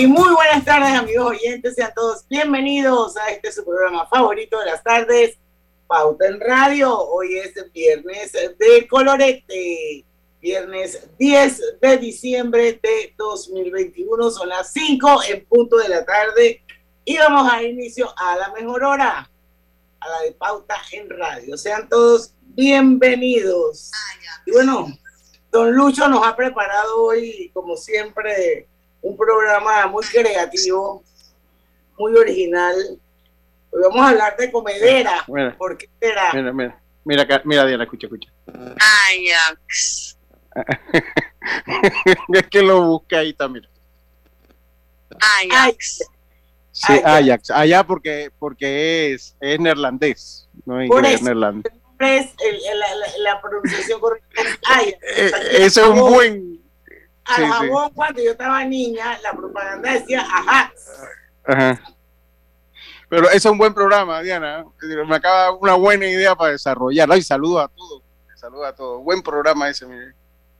Y muy buenas tardes, amigos oyentes. Sean todos bienvenidos a este su programa favorito de las tardes, Pauta en Radio. Hoy es viernes de colorete, viernes 10 de diciembre de 2021. Son las 5 en punto de la tarde y vamos a inicio a la mejor hora, a la de Pauta en Radio. Sean todos bienvenidos. Y bueno, don Lucho nos ha preparado hoy, como siempre, un programa muy creativo, muy original. Hoy vamos a hablar de comedera. Mira, ¿Por qué será? mira, mira, mira, acá, mira, Diana, escucha, escucha. Ajax. es que lo busqué ahí también. Ajax. Sí, Ajax. Ajax. Allá porque, porque es, es neerlandés, no es Por inglés, eso. neerlandés. Es el- el- la, la- pronunciación correcta es Ajax. Eh, ese es un buen. Al sí, sí. jabón, cuando yo estaba niña, la propaganda decía Ajax. Ajá. Pero ese es un buen programa, Diana. Me acaba una buena idea para desarrollarlo. Y saludos a todos. Saludos a todos. Buen programa ese, mire.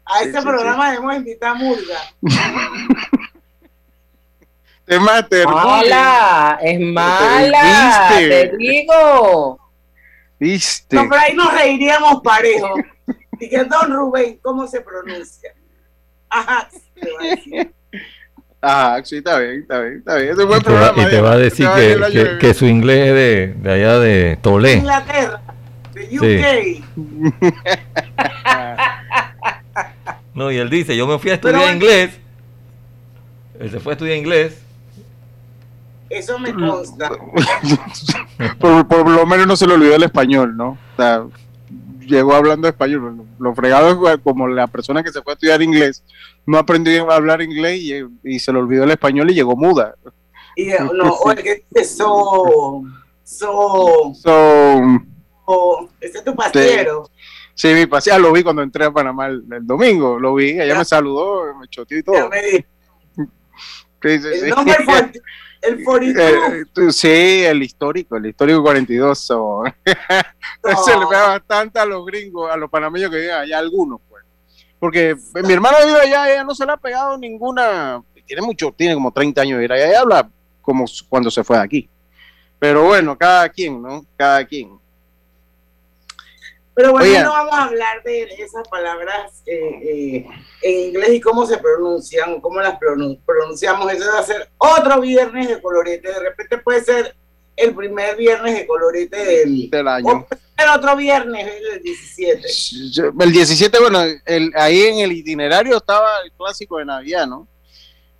A Sí, este sí, programa debemos invitar a Murga. Te mate, Mala, es mala, ¿Viste? te digo. ¿Viste? No, pero ahí nos reiríamos parejo. Dije, don Rubén, ¿cómo se pronuncia? Ajax. te va a decir. Ah, sí, está bien, está bien, está bien. Es un buen Y te, va, programa. y te va a decir va que, su inglés es de, de allá de Tolé. Inglaterra, de UK. No, y él dice, yo me fui a estudiar Pero- inglés. Él se fue a estudiar inglés. Eso me consta. por, por lo menos no se le olvidó el español, ¿no? O sea, llegó hablando español. Lo fregado es como la persona que se fue a estudiar inglés, no aprendió a hablar inglés y, y se le olvidó el español y llegó muda. Y eh, no, oye. So, so, So, so, este es tu pastero. sí, mi pasea lo vi cuando entré a Panamá el, el domingo, lo vi, ella Ya. me saludó, me choteó y Ya todo. me dijo. Sí, sí, El sí. nombre for- el 42. Eh, tú- sí, el histórico, el histórico 42. so. Se le pega bastante a los gringos, a los panameños que viven allá, algunos, pues. Porque mi hermana vive allá, ella no se le ha pegado ninguna, tiene mucho, tiene como 30 años de ir allá, ella habla como cuando se fue de aquí. Pero bueno, cada quien, ¿no? Cada quien. Pero bueno, no vamos a hablar de esas palabras eh, eh, en inglés y cómo se pronuncian, cómo las pronun- pronunciamos. Eso va a ser otro viernes de colorete. De repente puede ser el primer viernes de colorete del, año. ser otro viernes, el 17. El 17, bueno, el, ahí en el itinerario estaba el clásico de Navidad, ¿no?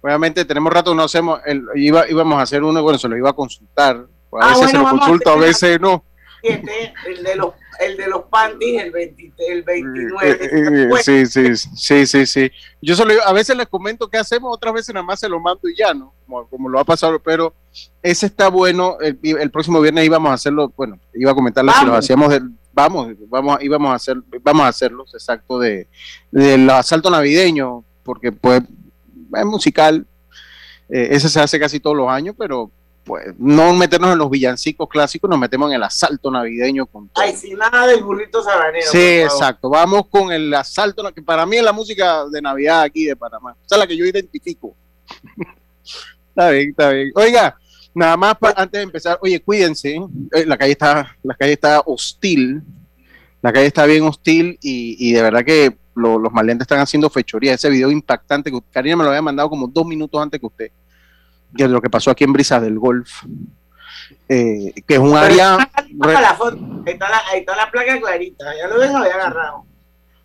Obviamente tenemos rato, no hacemos, el, iba, íbamos a hacer uno, bueno, se lo iba a consultar. A Ah, veces bueno, se lo a consulto, a veces no. 17, el de los el de los panties, el, 20 el 29. Eh, eh, Bueno, sí, sí, sí, sí, sí. Yo solo, a veces les comento qué hacemos, otras veces nada más se lo mando y ya, ¿no? Como, como lo ha pasado, pero ese está bueno. El, el próximo viernes íbamos a hacerlo, bueno, iba a comentarles si los Vamos. hacíamos del, vamos, vamos, íbamos a hacer, vamos a hacerlos, exacto, de del asalto navideño, porque pues es musical. Eh, ese se hace casi todos los años, pero pues no meternos en los villancicos clásicos, nos metemos en el asalto navideño con todo. Ay, sin nada del burrito sabanero. Sí, exacto. Vamos con el asalto, que para mí es la música de Navidad aquí de Panamá. Esa es la que yo identifico. está bien, está bien. Oiga, nada más pa- antes de empezar, oye, cuídense. eh, la calle está, la calle está hostil. La calle está bien hostil y, y de verdad que lo- los maleantes están haciendo fechoría. Ese video impactante que Karina me lo había mandado como dos minutos antes que usted, de lo que pasó aquí en Brisas del Golf. Eh, que es un área. re- la foto. Ahí está la, ahí está la placa clarita. Ya lo lo había agarrado.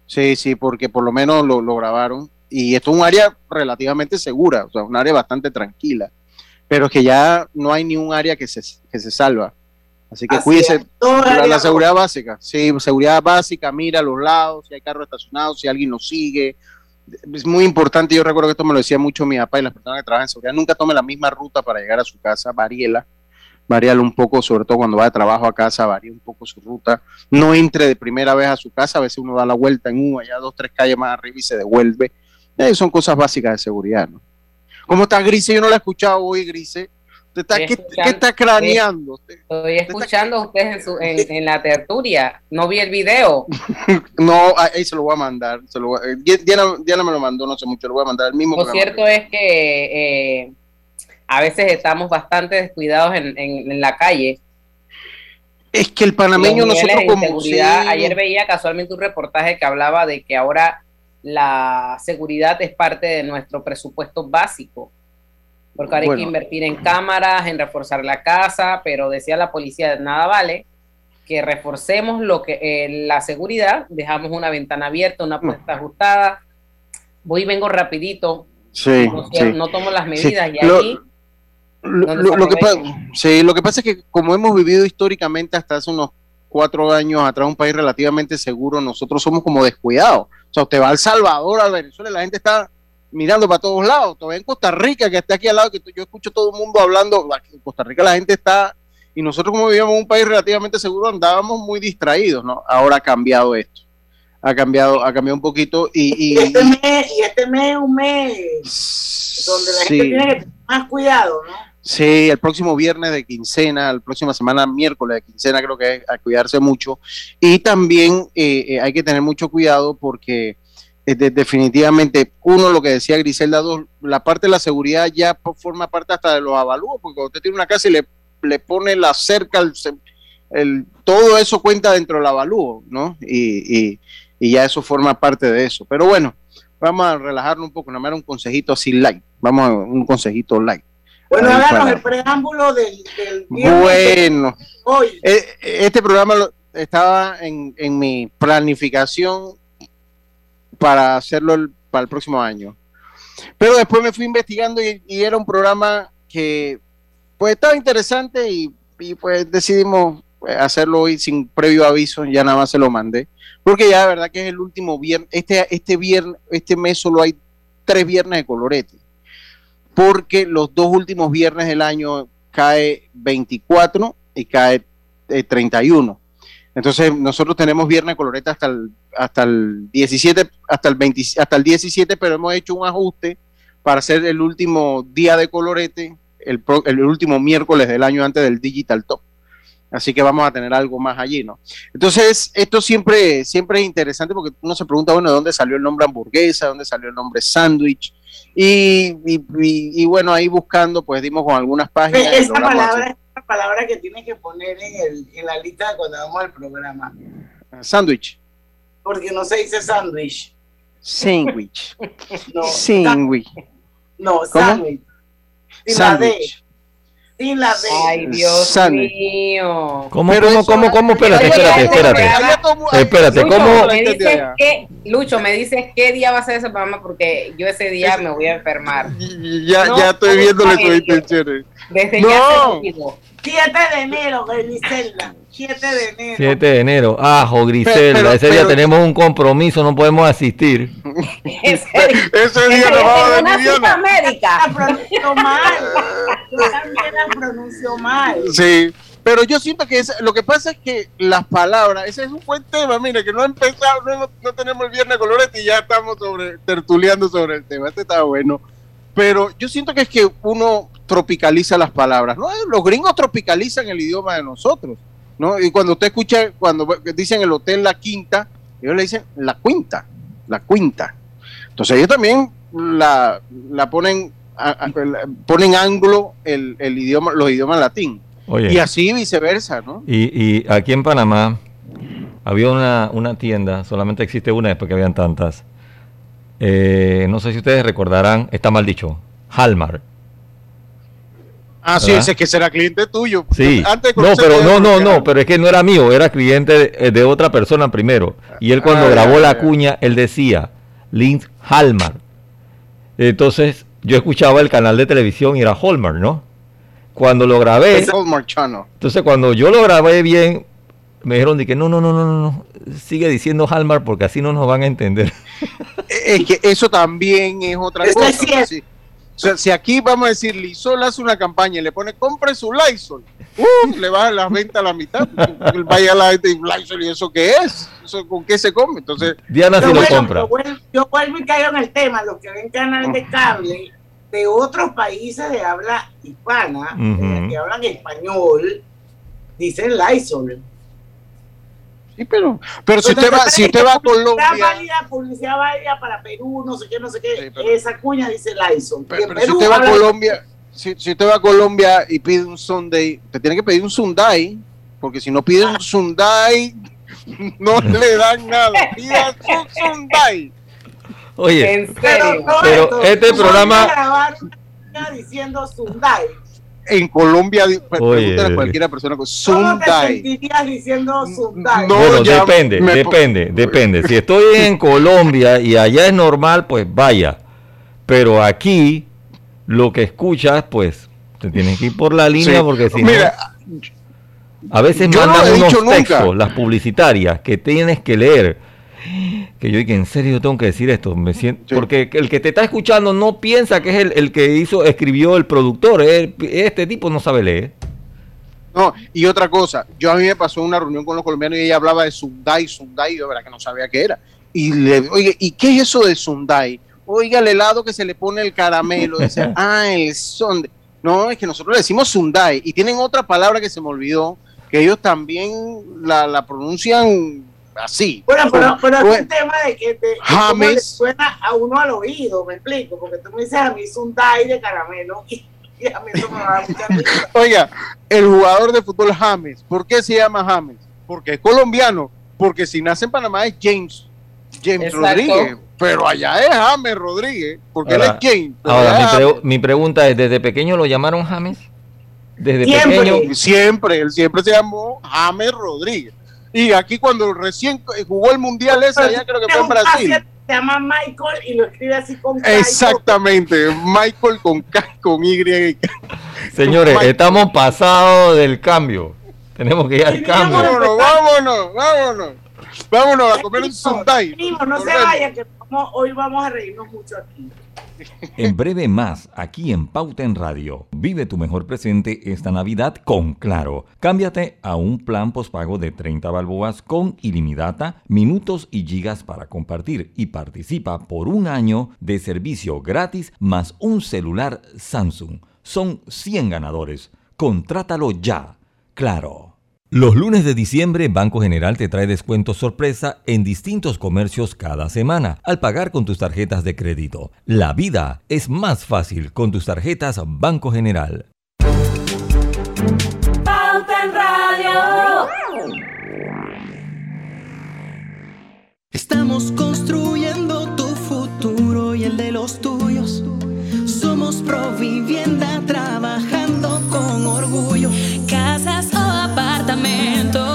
Sí, sí, porque por lo menos lo, lo grabaron. Y esto es un área relativamente segura, o sea, un área bastante tranquila. Pero es que ya no hay ni un área que se, que se salva. Así que Así cuídese la, seguridad básica. Sí, seguridad básica, mira a los lados, si hay carros estacionados, si alguien nos sigue. Es muy importante, yo recuerdo que esto me lo decía mucho mi papá y las personas que trabajan en seguridad, nunca tome la misma ruta para llegar a su casa, varíela, varíala un poco, sobre todo cuando va de trabajo a casa, varía un poco su ruta, no entre de primera vez a su casa, a veces uno da la vuelta en uno, allá dos, tres calles más arriba y se devuelve. Eh, son cosas básicas de seguridad, ¿no? ¿Cómo está Grise? Yo no la he escuchado hoy, Grise. ¿Usted está, Estoy ¿qué, qué está craneando? Estoy escuchando a ustedes en, su, en, en la tertulia. No vi el video. No, ah, ahí se lo voy a mandar. Se lo voy a- eh, Di- Diana, Diana me lo mandó, no sé mucho, lo voy a mandar el mismo. Lo cierto es que eh, a veces estamos bastante descuidados en, la calle. es que el panameño nosotros como sí, Ayer veía casualmente un reportaje que hablaba de que ahora la seguridad es parte de nuestro presupuesto básico. Porque ahora hay que invertir en cámaras, en reforzar la casa, pero decía la policía, nada vale que reforcemos lo que eh, la seguridad, dejamos una ventana abierta, una puerta ajustada. Voy y vengo rapidito, sí, no, sí. no tomo las medidas y Lo- ahí Lo, lo- lo que sí, lo que pasa es que como hemos vivido históricamente hasta hace unos cuatro años atrás un país relativamente seguro, nosotros somos como descuidados. O sea, usted va a El Salvador, a Venezuela, la gente está mirando para todos lados. Todavía en Costa Rica, que está aquí al lado, que yo escucho todo el mundo hablando, en Costa Rica la gente está, y nosotros como vivíamos en un país relativamente seguro, andábamos muy distraídos, ¿no? Ahora ha cambiado esto. Ha cambiado, ha cambiado un poquito y... Y y- este mes, y este mes es un mes donde la Sí. gente tiene que tener más cuidado, ¿no? Sí, el próximo viernes de quincena, la próxima semana miércoles de quincena, creo que hay a cuidarse mucho. Y también eh, eh, hay que tener mucho cuidado porque de- definitivamente, uno, lo que decía Griselda, dos, la parte de la seguridad ya forma parte hasta de los avalúos, porque cuando usted tiene una casa y le, le pone la cerca, el, todo eso cuenta dentro del avalúo, ¿no? Y, y- y ya eso forma parte de eso. Pero bueno, vamos a relajarnos un poco, nada más un consejito así light, vamos a un consejito light. Bueno, háganos el preámbulo del, del Bueno, hoy. eh, este programa estaba en, en mi planificación para hacerlo el- para el próximo año. Pero después me fui investigando y, era un programa que pues estaba interesante y, pues decidimos pues, hacerlo hoy sin previo aviso, ya nada más se lo mandé. Porque ya de verdad que es el último viernes, este, este viernes, este mes solo hay tres viernes de colorete. Porque los dos últimos viernes del año cae 24 y cae eh, 31. Entonces nosotros tenemos viernes de colorete hasta el, hasta el 17, hasta el 20, hasta el 17, pero hemos hecho un ajuste para hacer el último día de colorete, el, pro- el último miércoles del año antes del Digital Top. Así que vamos a tener algo más allí, ¿no? Entonces, esto siempre, siempre es interesante porque uno se pregunta, bueno, ¿de dónde salió el nombre hamburguesa? ¿De dónde salió el nombre sándwich? Y, y- y- y bueno, ahí buscando, pues dimos con algunas páginas. Esa palabra palabra que tienes que poner en, el, en la lista cuando vamos al programa. hacer- Sándwich. Porque no se dice sándwich. Sandwich. No, Sandwich. no sándwich. Sándwich. Sin la. Ay, Dios Sándwich. mío. ¿Cómo, Pero cómo, cómo, cómo? Espérate, espérate, espérate. Espérate, Lucho, ¿cómo? me dices Entendí, que, Lucho, me dices qué día va a ser ese programa porque yo ese día me voy a enfermar. Ya, No, ya estoy sus no. intenciones. Desde No. ya se olvidó. 7 de enero, Griselda. 7 de enero. 7 de enero. Ajo, Griselda. Pero- Ese día pero- tenemos un compromiso, no podemos asistir. Ese día- Ese día nos vamos a Viviana. médica. La pronunció mal. Yo también la pronuncio mal. Sí, pero yo siento que es- lo que pasa es que las palabras, ese es un buen tema, mira, que no ha empezado, no, no tenemos el viernes colorete y ya estamos sobre, tertuleando sobre el tema, este está bueno. Pero yo siento que es que uno tropicaliza las palabras, ¿no? Los gringos tropicalizan el idioma de nosotros, ¿no? Y cuando usted escucha, cuando dicen el hotel La Quinta, ellos le dicen La Quinta, La Quinta. Entonces ellos también la, la ponen, a- ponen anglo el, el idioma, los idiomas latín. Oye. Y así viceversa, ¿no? Y, y aquí en Panamá había una, una tienda, solamente existe una después que habían tantas. Eh, no sé si ustedes recordarán, está mal dicho, Halmar. Ah, sí, ese que será cliente tuyo. Sí, Antes de no, pero no, no, no, pero es que no era mío, era cliente de, de otra persona primero. Y él cuando Ah, grabó ya, la ya. cuña, él decía, Link Halmar. Entonces yo escuchaba el canal de televisión y era Hallmark, ¿no? cuando lo grabé, Es Hallmark Channel. entonces cuando yo lo grabé bien, me dijeron de que no, no, no, no, no, no, sigue diciendo Hallmark porque así no nos van a entender. Es que eso también es otra Eso cosa. es o sea, si aquí vamos a decir, Lysol hace una campaña y le pone, compre su Lysol, ¡uh! le bajan las ventas a la mitad. Vaya a la gente y Lysol, ¿y eso qué es? ¿Eso con qué se come? Entonces, Diana sí lo bueno, compra. Yo vuelvo, yo vuelvo y caigo en el tema, los que ven canales de cable de otros países de habla hispana, eh, que hablan español, dicen Lysol. Sí, pero, pero si usted va, si usted va a Publicidad Colombia, válida, publicidad válida para Perú, no sé qué, no sé qué, Sí, pero- esa cuña dice Lysol. Y pero, pero si usted va a Colombia, si, si usted va a Colombia y pide un Sunday, te tiene que pedir un Sunday, porque si no pide un Sunday, no le dan nada. Pida su Sunday. Oye, En Pero, serio. Pero esto, este ¿cómo programa- diciendo Sunday. En Colombia, Oye. pregúntale a cualquier persona con ¿Cómo te Sunday. sentirías diciendo Sunday? No, bueno, depende, me- depende, depende. Si estoy en Colombia y allá es normal, pues vaya. Pero aquí lo que escuchas, pues te tienes que ir por la línea Sí. porque si Mira, no, a veces yo no mandan lo he unos dicho nunca. textos, las publicitarias, que tienes que leer. Que yo digo, en serio yo tengo que decir esto, me siento, Sí. porque el que te está escuchando no piensa que es el, el que hizo, escribió el productor, es- este tipo no sabe leer. No, y otra cosa, yo a mí me pasó una reunión con los colombianos y ella hablaba de Sundai, Sundai, y yo verdad que no sabía qué era. Y le, oye, ¿y qué es eso de Sundai? Oiga, el helado que se le pone el caramelo, dice, ah, el Sunday. No, es que nosotros le decimos Sundai y tienen otra palabra que se me olvidó, que ellos también la, la pronuncian así. Bueno, pero, pero es un tema de que te, James. le suena a uno al oído, me explico, porque tú me dices a mí es un die de caramelo y, y a mí eso me va a dar mucha risa. Oiga, el jugador de fútbol James, ¿por qué se llama James? Porque es colombiano, porque si nace en Panamá es James, James Exacto. Rodríguez, pero allá es James Rodríguez, porque él es James. Ahora, mi, pre- James. mi pregunta es, ¿desde pequeño lo llamaron James? Desde Siempre. pequeño. siempre, él siempre se llamó James Rodríguez. Y aquí cuando recién jugó el mundial ese, allá creo que fue en Brasil. Se llama Michael y lo escribe así con K Exactamente, Michael con K, con Y. y K. Señores, Michael. estamos pasados del cambio. Tenemos que ir al cambio. Vámonos, vámonos, vámonos. Vámonos a comer un. Primo, no se vaya, que hoy vamos a reírnos mucho aquí. En breve más, aquí en Pauta en Radio. Vive tu mejor presente esta Navidad con Claro. Cámbiate a un plan postpago de 30 balboas con ilimitada, minutos y gigas para compartir y participa por un año de servicio gratis más un celular Samsung. Son 100 ganadores. Contrátalo ya. Claro. Los lunes de diciembre, Banco General te trae descuentos sorpresa en distintos comercios cada semana al pagar con tus tarjetas de crédito. La vida es más fácil con tus tarjetas Banco General. Pauta en Radio. Estamos construyendo tu futuro y el de los tuyos. Somos Provivienda trabajando con orgullo. Casas o apartamentos,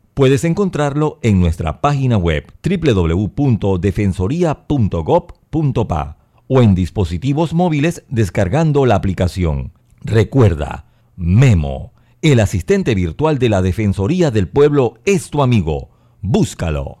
Puedes encontrarlo en nuestra página web www.defensoría.gov.pa o en dispositivos móviles descargando la aplicación. Recuerda, Memo, el asistente virtual de la Defensoría del Pueblo es tu amigo. Búscalo.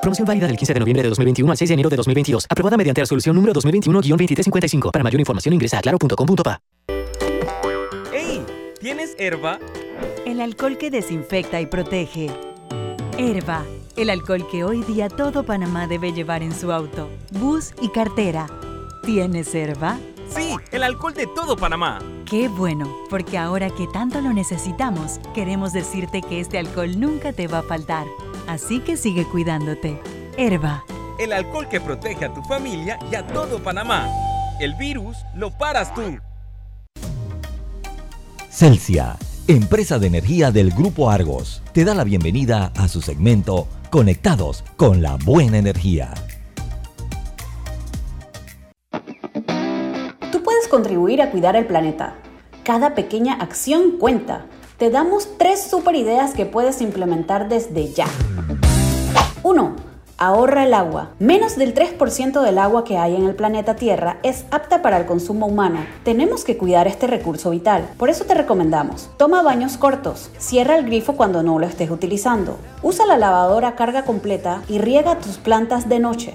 Promoción válida del 15 de noviembre de 2021 al 6 de enero de 2022. Aprobada mediante resolución número 2021-2355. Para mayor información ingresa a claro.com.pa. ¡Ey! ¿Tienes herba? El alcohol que desinfecta y protege. Herba, el alcohol que hoy día todo Panamá debe llevar en su auto, bus y cartera. ¿Tienes herba? Sí, el alcohol de todo Panamá. Qué bueno, porque ahora que tanto lo necesitamos, queremos decirte que este alcohol nunca te va a faltar. Así que sigue cuidándote. Herba. El alcohol que protege a tu familia y a todo Panamá. El virus lo paras tú. Celsia, empresa de energía del Grupo Argos, te da la bienvenida a su segmento Conectados con la Buena Energía. Tú puedes contribuir a cuidar el planeta. Cada pequeña acción cuenta. Te damos tres super ideas que puedes implementar desde ya. 1. Ahorra el agua. Menos del 3% del agua que hay en el planeta Tierra es apta para el consumo humano. Tenemos que cuidar este recurso vital. Por eso te recomendamos. Toma baños cortos. Cierra el grifo cuando no lo estés utilizando. Usa la lavadora a carga completa y riega tus plantas de noche.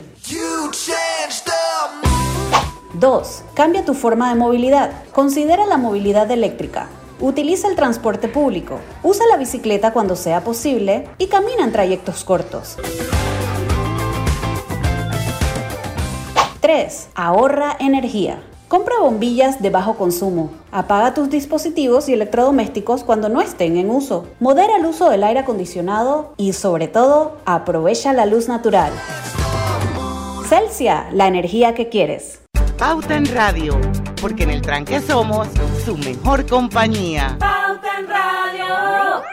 2. Cambia tu forma de movilidad. Considera la movilidad eléctrica. Utiliza el transporte público. Usa la bicicleta cuando sea posible y camina en trayectos cortos. 3. Ahorra energía. Compra bombillas de bajo consumo. Apaga tus dispositivos y electrodomésticos cuando no estén en uso. Modera el uso del aire acondicionado y sobre todo, aprovecha la luz natural. Celsia, la energía que quieres. Pauta en Radio, porque en el tranque somos su mejor compañía. Pauta en Radio.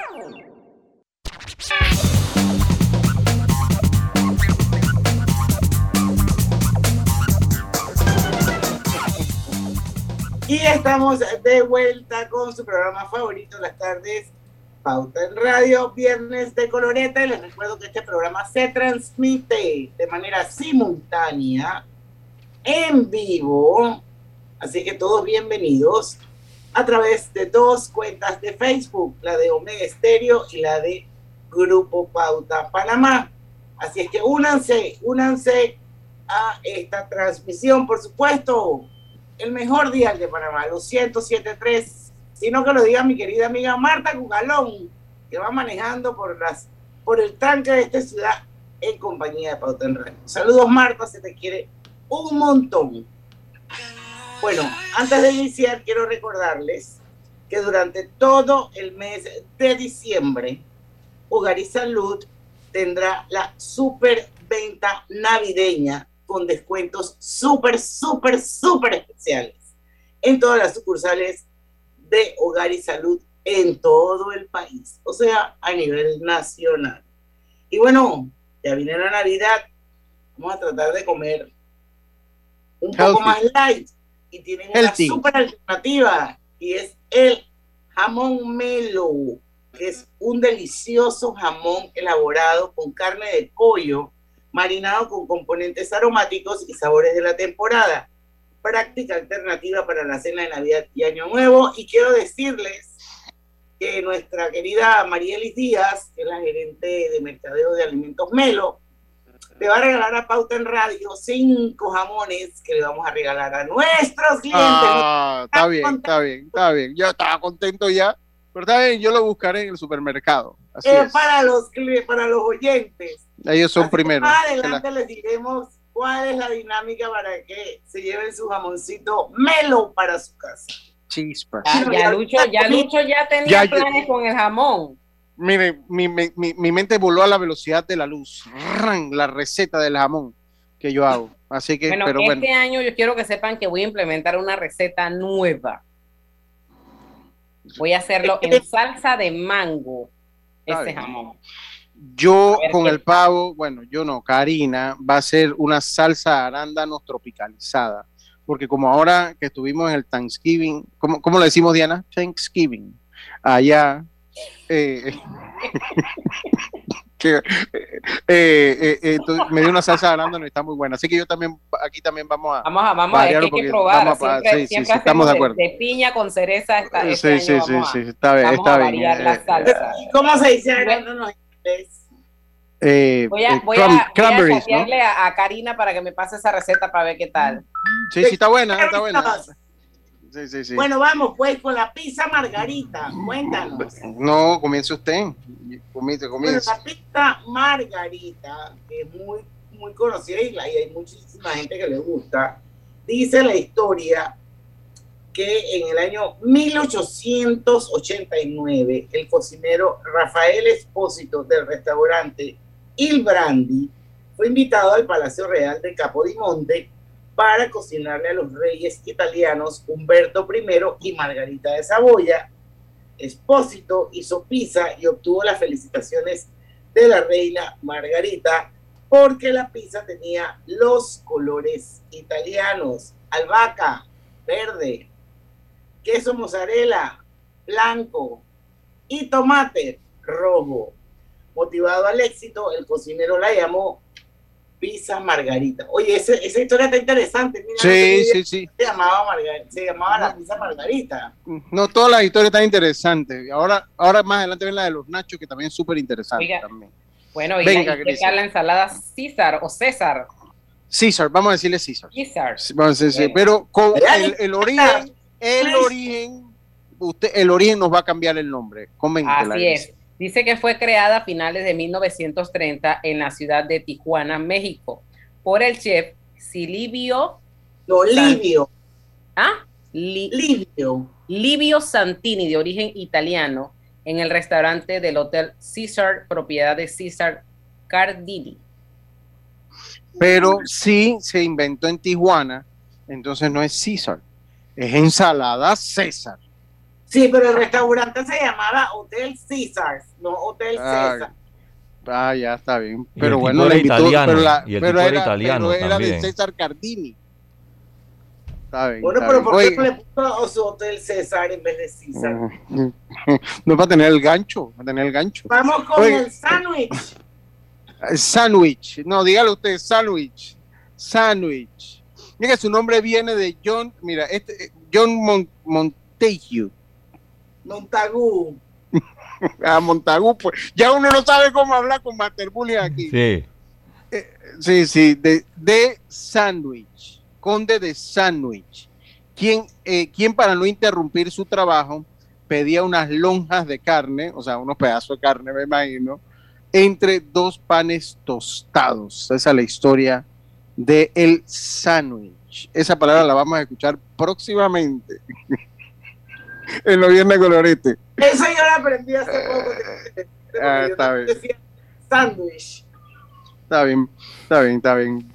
Y estamos de vuelta con su programa favorito las tardes, Pauta en Radio, Viernes de Coloreta. Y les recuerdo que este programa se transmite de manera simultánea, en vivo. Así que todos bienvenidos a través de dos cuentas de Facebook, la de Omega Estéreo y la de Grupo Pauta Panamá. Así es que únanse, únanse a esta transmisión, por supuesto el mejor día de Panamá, los 107.3, sino que lo diga mi querida amiga Marta Cugalón, que va manejando por, las, por el tranque de esta ciudad en compañía de Pauta en Radio. Saludos Marta, se te quiere un montón. Bueno, antes de iniciar, quiero recordarles que durante todo el mes de diciembre, Hogar y Salud tendrá la super venta navideña con descuentos súper, súper, súper especiales en todas las sucursales de Hogar y Salud en todo el país, o sea, a nivel nacional. Y bueno, ya viene la Navidad, vamos a tratar de comer un poco Healthy. más light y tienen Healthy. una super alternativa y es el jamón melo, que es un delicioso jamón elaborado con carne de pollo marinado con componentes aromáticos y sabores de la temporada. Práctica alternativa para la cena de Navidad y Año Nuevo. Y quiero decirles que nuestra querida Marielis Díaz, que es la gerente de mercadeo de alimentos Melo, le va a regalar a Pauta en Radio cinco jamones que le vamos a regalar a nuestros clientes. Ah, está bien, está bien, está bien. Yo estaba contento ya, pero está bien, yo lo buscaré en el supermercado. Así Eh, es. para los para los oyentes. Ellos son Así primeros. Más Se la- adelante les diremos cuál es la dinámica para que se lleven su jamoncito melo para su casa. Chispas. Ah, ya Lucho, ya Lucho ya tenía Ya, ya- planes con el jamón. Mire, mi, mi- mi- mente voló a la velocidad de la luz. La receta del jamón que yo hago. Así que, Bueno, pero bueno. este año yo quiero que sepan que voy a implementar una receta nueva. Voy a hacerlo en salsa de mango. Ese jamón. Yo con el pavo, bueno, yo no, Karina va a hacer una salsa de arándanos tropicalizada. Porque como ahora que estuvimos en el Thanksgiving, ¿cómo, cómo le decimos, Diana? Thanksgiving. Allá. Eh, que, eh, eh, eh, entonces me dio una salsa de arándanos y está muy buena. Así que yo también, aquí también vamos a. Vamos a, vamos a ver, que variarlo hay que porque probar. vamos a- siempre sí, sí, siempre sí, estamos de acuerdo. de, piña con cereza. Esta, este Sí, año sí, sí, vamos a- sí, está bien, vamos está a bien. variar eh, la eh, salsa. ¿Y cómo se dice arándanos en inglés? eh, Voy a, eh, voy cran- a, voy a cranberries, ¿no? chatearle a, a Karina para que me pase esa receta para ver qué tal. Sí, sí, está buena, está buena. Sí, sí, sí. Bueno, vamos pues con la pizza margarita. Cuéntanos. No, comience usted. Comience, Bueno, comience. la pizza margarita, que es muy, muy conocida y hay muchísima gente que le gusta, dice la historia que en el año 1889 el cocinero Rafael Espósito del restaurante Il Brandi fue invitado al Palacio Real de Capodimonte para cocinarle a los reyes italianos Humberto I y Margarita de Saboya. Espósito hizo pizza y obtuvo las felicitaciones de la reina Margarita porque la pizza tenía los colores italianos, albahaca, verde, queso mozzarella, blanco y tomate rojo. Motivado al éxito, el cocinero la llamó pizza margarita. Oye, ese- esa historia está interesante. Mira, Sí, sí, sí. Se llamaba, Margar- se llamaba la pizza margarita. No, todas las historias están interesantes. Ahora, ahora más adelante ven la de los nachos, que también es súper interesante. También. Bueno, y, Venga, la, la ensalada César o César. César, vamos a decirle César. César. Sí, Vamos a decir, Bueno. pero con el, el origen, el origen, usted, el origen nos va a cambiar el nombre. Coméntela. Así es. Dice que fue creada a finales de 1930 en la ciudad de Tijuana, México, por el chef Silvio. No, Livio. ¿Ah? Li- Livio. Livio Santini, de origen italiano, en el restaurante del Hotel Caesar, propiedad de César Cardini. Pero sí se inventó en Tijuana, entonces no es César, es ensalada César. Sí, pero el restaurante se llamaba Hotel Caesars, no Hotel Ah, César. Ah, ya está bien. Pero bueno, era invitó, italiano, pero, la- y el pero tipo era era, italiano pero era de. César Cardini. Está bien, Bueno, está pero bien. ¿por qué Oye, le puso su Hotel César en vez de César? no va a tener el gancho, va a tener el gancho. Vamos con Oye, el sándwich. eh, Sandwich, no, dígale usted, sandwich, sandwich. Mira su nombre viene de John, mira, este, eh, John Mon- Montague. Montagu. A Montagu, pues ya uno no sabe cómo hablar con Masterbully aquí. Sí. Sí, sí, de, de Sandwich, conde de Sandwich, quien, eh, quien para no interrumpir su trabajo pedía unas lonjas de carne, o sea, unos pedazos de carne, me imagino, entre dos panes tostados. Esa es la historia de el sándwich. Esa palabra la vamos a escuchar próximamente en los viernes colorete. Eso yo lo aprendí hace poco. Ah, Yo está bien. decía sándwich. Está bien, está bien, está bien.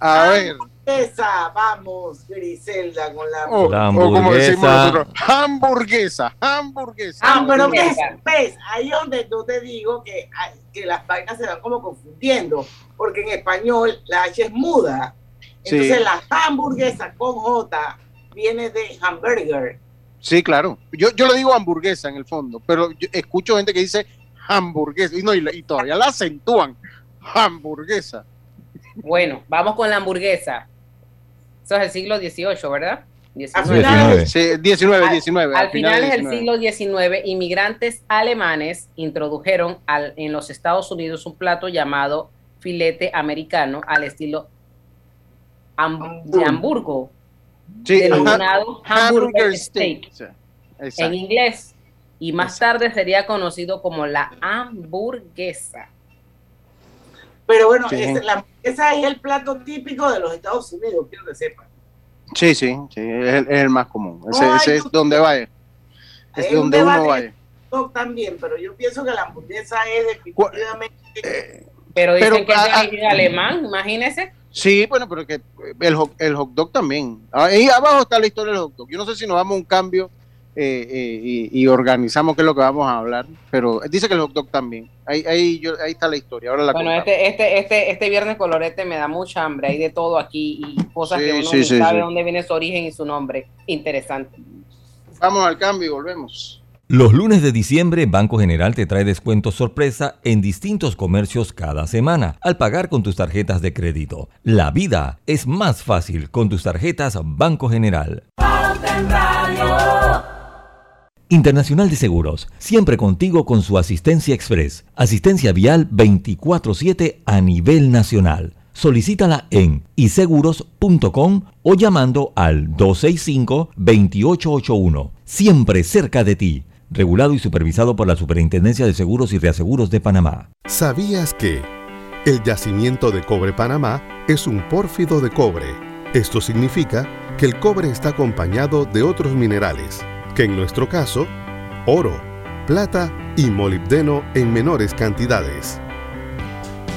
A ver. Esa, vamos, Griselda, con la... O, La o como decimos hamburguesa. nosotros, hamburguesa, hamburguesa. Ah, pero ves, Hamburguesa. ves, ahí donde yo te digo que, que las vainas se van como confundiendo, porque en español la H es muda. Entonces Sí. la hamburguesa con J viene de hamburger. Sí, claro. Yo, yo le digo hamburguesa en el fondo, pero yo escucho gente que dice hamburguesa y, no, y, todavía la acentúan. Hamburguesa. Bueno, vamos con la hamburguesa. Eso es el siglo XVIII, ¿verdad? Al 19. final, Sí, 19, Al- 19. Al finales del 19. siglo XIX, inmigrantes alemanes introdujeron al- en los Estados Unidos un plato llamado filete americano al estilo de Hamburgo, Sí, denominado ha- hamburger steak Sí, en inglés y más tarde sería conocido como la hamburguesa. pero bueno, Sí. ese, la hamburguesa es el plato típico de los Estados Unidos, quiero que sepan. Sí, sí, sí, es el, es el más común. Ese, Ay, ese es donde vaya. Es donde uno. Yo también, pero yo pienso que la hamburguesa es definitivamente... Pero dicen Pero, que es de ah, origen alemán, imagínese. Sí, bueno, pero que el hot, el hot dog también. Ahí abajo está la historia del hot dog. Yo no sé si nos damos un cambio eh, eh, y, y organizamos qué es lo que vamos a hablar. Pero dice que el hot dog también. Ahí, ahí, yo, ahí está la historia. Ahora la Bueno, contamos. este, este, este, este viernes colorete me da mucha hambre. Hay de todo aquí y cosas Sí, que uno sí, ni sí, sabe dónde viene su origen y su nombre. Interesante. Vamos al cambio y volvemos. Los lunes de diciembre, Banco General te trae descuentos sorpresa en distintos comercios cada semana al pagar con tus tarjetas de crédito. La vida es más fácil con tus tarjetas Banco General. Internacional de Seguros, siempre contigo con su asistencia express. Asistencia vial 24/7 a nivel nacional. Solicítala en iseguros.com o llamando al 265-2881. Siempre cerca de ti. Regulado y supervisado por la Superintendencia de Seguros y Reaseguros de Panamá. ¿Sabías que el yacimiento de cobre Panamá es un pórfido de cobre? Esto significa que el cobre está acompañado de otros minerales, que en nuestro caso, oro, plata y molibdeno en menores cantidades.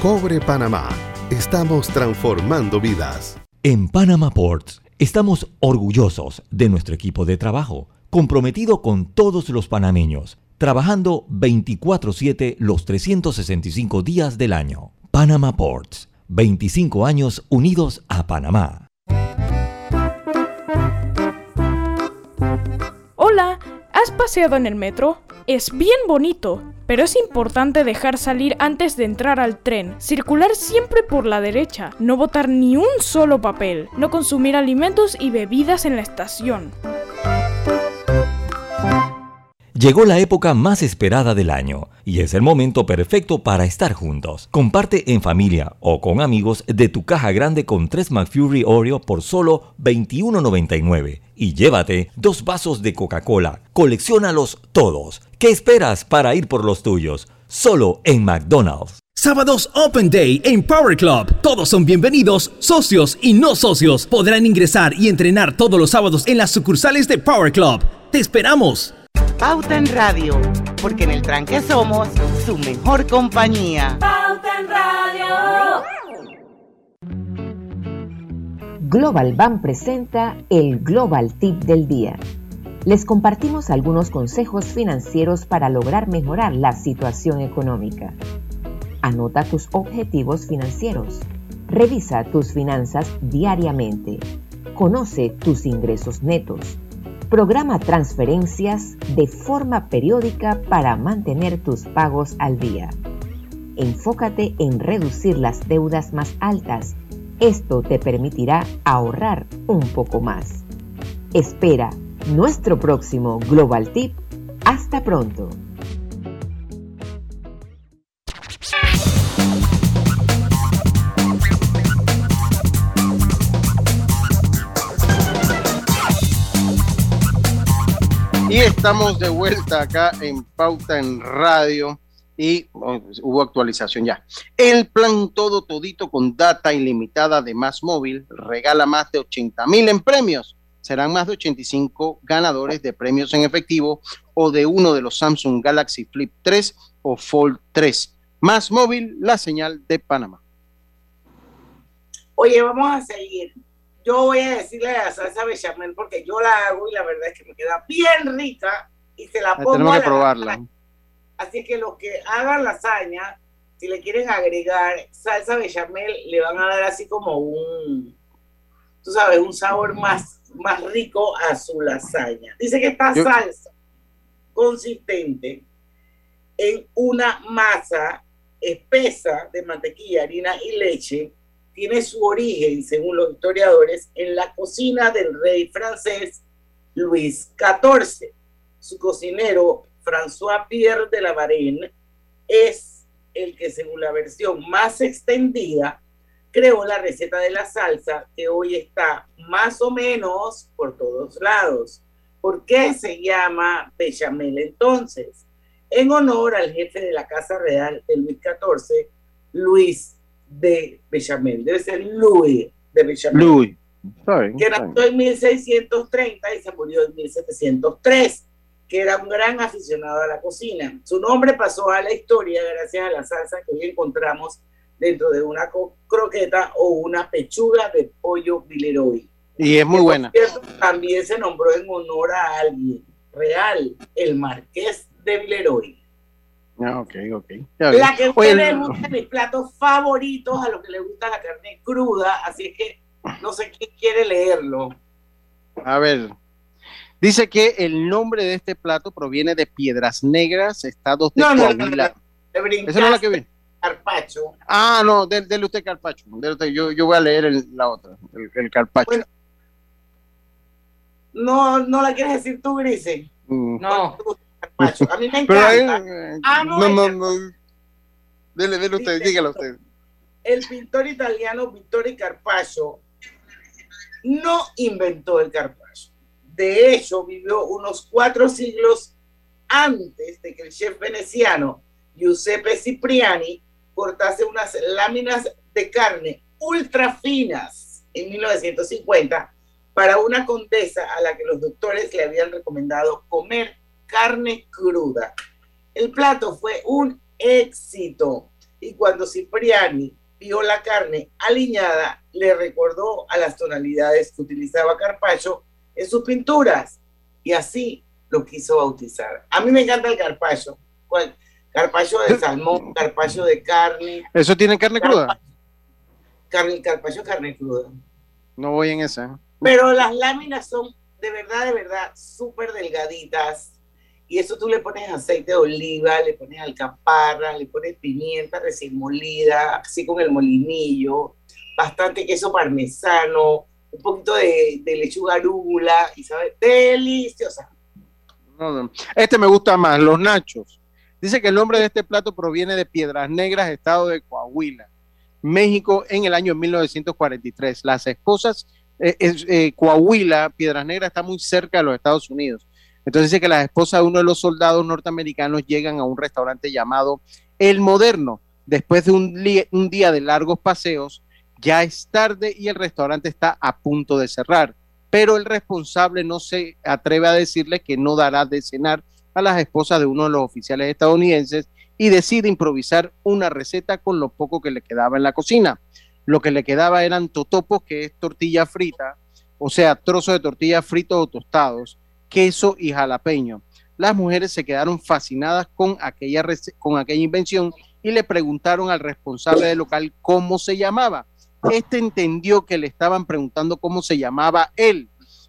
Cobre Panamá. Estamos transformando vidas. En Panama Ports estamos orgullosos de nuestro equipo de trabajo, comprometido con todos los panameños, trabajando 24/7 los 365 días del año. Panama Ports, 25 años unidos a Panamá. Hola, ¿has paseado en el metro? Es bien bonito, pero es importante dejar salir antes de entrar al tren, circular siempre por la derecha, no botar ni un solo papel, no consumir alimentos y bebidas en la estación. Llegó la época más esperada del año y es el momento perfecto para estar juntos. Comparte en familia o con amigos de tu caja grande con 3 McFlurry Oreo por solo $21.99 y llévate dos vasos de Coca-Cola. Colecciónalos todos. ¿Qué esperas para ir por los tuyos? Solo en McDonald's. Sábados Open Day en Power Club. Todos son bienvenidos, socios y no socios. Podrán ingresar y entrenar todos los sábados en las sucursales de Power Club. ¡Te esperamos! Pauta en Radio, porque en el tranque somos su mejor compañía. Pauta en Radio. Global Bank presenta el Global Tip del Día. Les compartimos algunos consejos financieros para lograr mejorar la situación económica. Anota tus objetivos financieros. Revisa tus finanzas diariamente. Conoce tus ingresos netos. Programa transferencias de forma periódica para mantener tus pagos al día. Enfócate en reducir las deudas más altas. Esto te permitirá ahorrar un poco más. Espera nuestro próximo Global Tip. Hasta pronto. Estamos de vuelta acá en Pauta en Radio y oh, hubo actualización ya. El plan todo todito con data ilimitada de Más Móvil regala más de 80 mil en premios. Serán más de 85 ganadores de premios en efectivo o de uno de los Samsung Galaxy Flip 3 o Fold 3. Más Móvil, la señal de Panamá. Oye, vamos a seguir. Yo voy a decirle a la salsa bechamel porque yo la hago y la verdad es que me queda bien rica y se la pongo Tenemos a que probarla. lasaña. Así que los que hagan lasaña, si le quieren agregar salsa bechamel, le van a dar así como un, tú sabes, un sabor más, más rico a su lasaña. Dice que esta Yo- salsa consistente en una masa espesa de mantequilla, harina y leche tiene su origen, según los historiadores, en la cocina del rey francés Luis XIV. Su cocinero, François Pierre de la Varenne, es el que, según la versión más extendida, creó la receta de la salsa que hoy está más o menos por todos lados. ¿Por qué se llama bechamel entonces? En honor al jefe de la Casa Real de Luis XIV, Luis de Bechamel. Debe ser Louis de Bechamel. Está bien, que nació en 1630 y se murió en 1703, que era un gran aficionado a la cocina. Su nombre pasó a la historia gracias a la salsa que hoy encontramos dentro de una croqueta o una pechuga de pollo Villeroy. Y es muy por buena. cierto, También se nombró en honor a alguien. real, el Marqués de Villeroy. Ah, ok, ok. La que ustedes les gusta mis platos favoritos, a los que les gusta la carne cruda, así es que no sé quién quiere leerlo. A ver. Dice que el nombre de este plato proviene de Piedras Negras, estados de No, no, no, Coahuila. no, Esa no es la que vi. carpacho. Ah, no, del dele usted carpacho. dele usted. Yo, yo voy a leer el- la otra, el, el carpacho. No, no la quieres decir tú, Grise. Mm. No. Carpacho. A mí me encanta. Amo no, el no, no. Dele, dele usted, Dice- dígalo usted. el pintor italiano Vittorio Carpaccio no inventó el carpaccio. De hecho, vivió unos cuatro siglos antes de que el chef veneciano Giuseppe Cipriani cortase unas láminas de carne ultra finas en 1950 para una condesa a la que los doctores le habían recomendado comer carne cruda. El plato fue un éxito y cuando Cipriani vio la carne aliñada, le recordó a las tonalidades que utilizaba Carpaccio en sus pinturas y así lo quiso bautizar. A mí me encanta el carpaccio. Carpaccio de salmón, carpaccio de carne, ¿Eso tiene carne cruda? carne, carpaccio carne cruda. No voy en esa. Pero las láminas son de verdad, de verdad, súper delgaditas. Y eso tú le pones aceite de oliva, le pones alcaparra, le pones pimienta recién molida, así con el molinillo, bastante queso parmesano, un poquito de, de lechuga arúgula y sabe deliciosa. Este me gusta más, los nachos. Dice que el nombre de este plato proviene de Piedras Negras, estado de Coahuila, México, en el año 1943. Las esposas, eh, eh, Coahuila, Piedras Negras está muy cerca de los Estados Unidos. Entonces dice que las esposas de uno de los soldados norteamericanos llegan a un restaurante llamado El Moderno. Después de un, un día de largos paseos, ya es tarde y el restaurante está a punto de cerrar pero el responsable no se atreve a decirle que no dará de cenar a las esposas de uno de los oficiales estadounidenses y decide improvisar una receta con lo poco que le quedaba en la cocina. Lo que le quedaba eran totopos, que es tortilla frita, o sea, trozos de tortilla fritos o tostados, queso y jalapeño. Las mujeres se quedaron fascinadas con aquella, con aquella invención y le preguntaron al responsable del local cómo se llamaba. Este entendió que le estaban preguntando cómo se llamaba él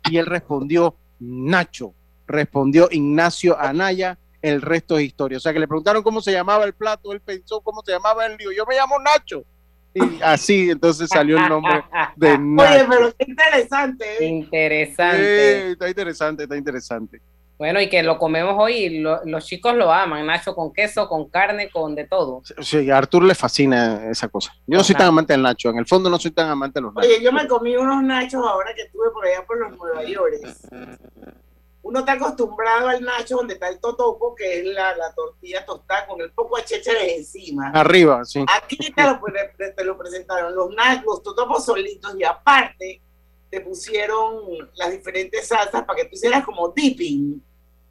y él respondió Nacho, respondió Ignacio Anaya, el resto es historia. O sea que le preguntaron cómo se llamaba el plato, él pensó cómo se llamaba el lío, yo me llamo Nacho. Y así entonces salió el nombre de Nacho. Oye, pero qué interesante. ¿eh? Interesante. Sí, está interesante, está interesante. Bueno, y que lo comemos hoy y lo- los chicos lo aman, Nacho con queso, con carne, con de todo. Sí, a Arturo le fascina esa cosa. Yo no soy tan amante del Nacho, en el fondo no soy tan amante de los nachos. Oye, yo me comí unos nachos ahora que estuve por allá por los Nueva York. Uno está acostumbrado al nacho donde está el totopo, que es la, la tortilla tostada con el poco de chécheres encima. Arriba, sí. Aquí te lo, te lo presentaron los, nach- los totopos solitos y aparte te pusieron las diferentes salsas para que tú hicieras como dipping,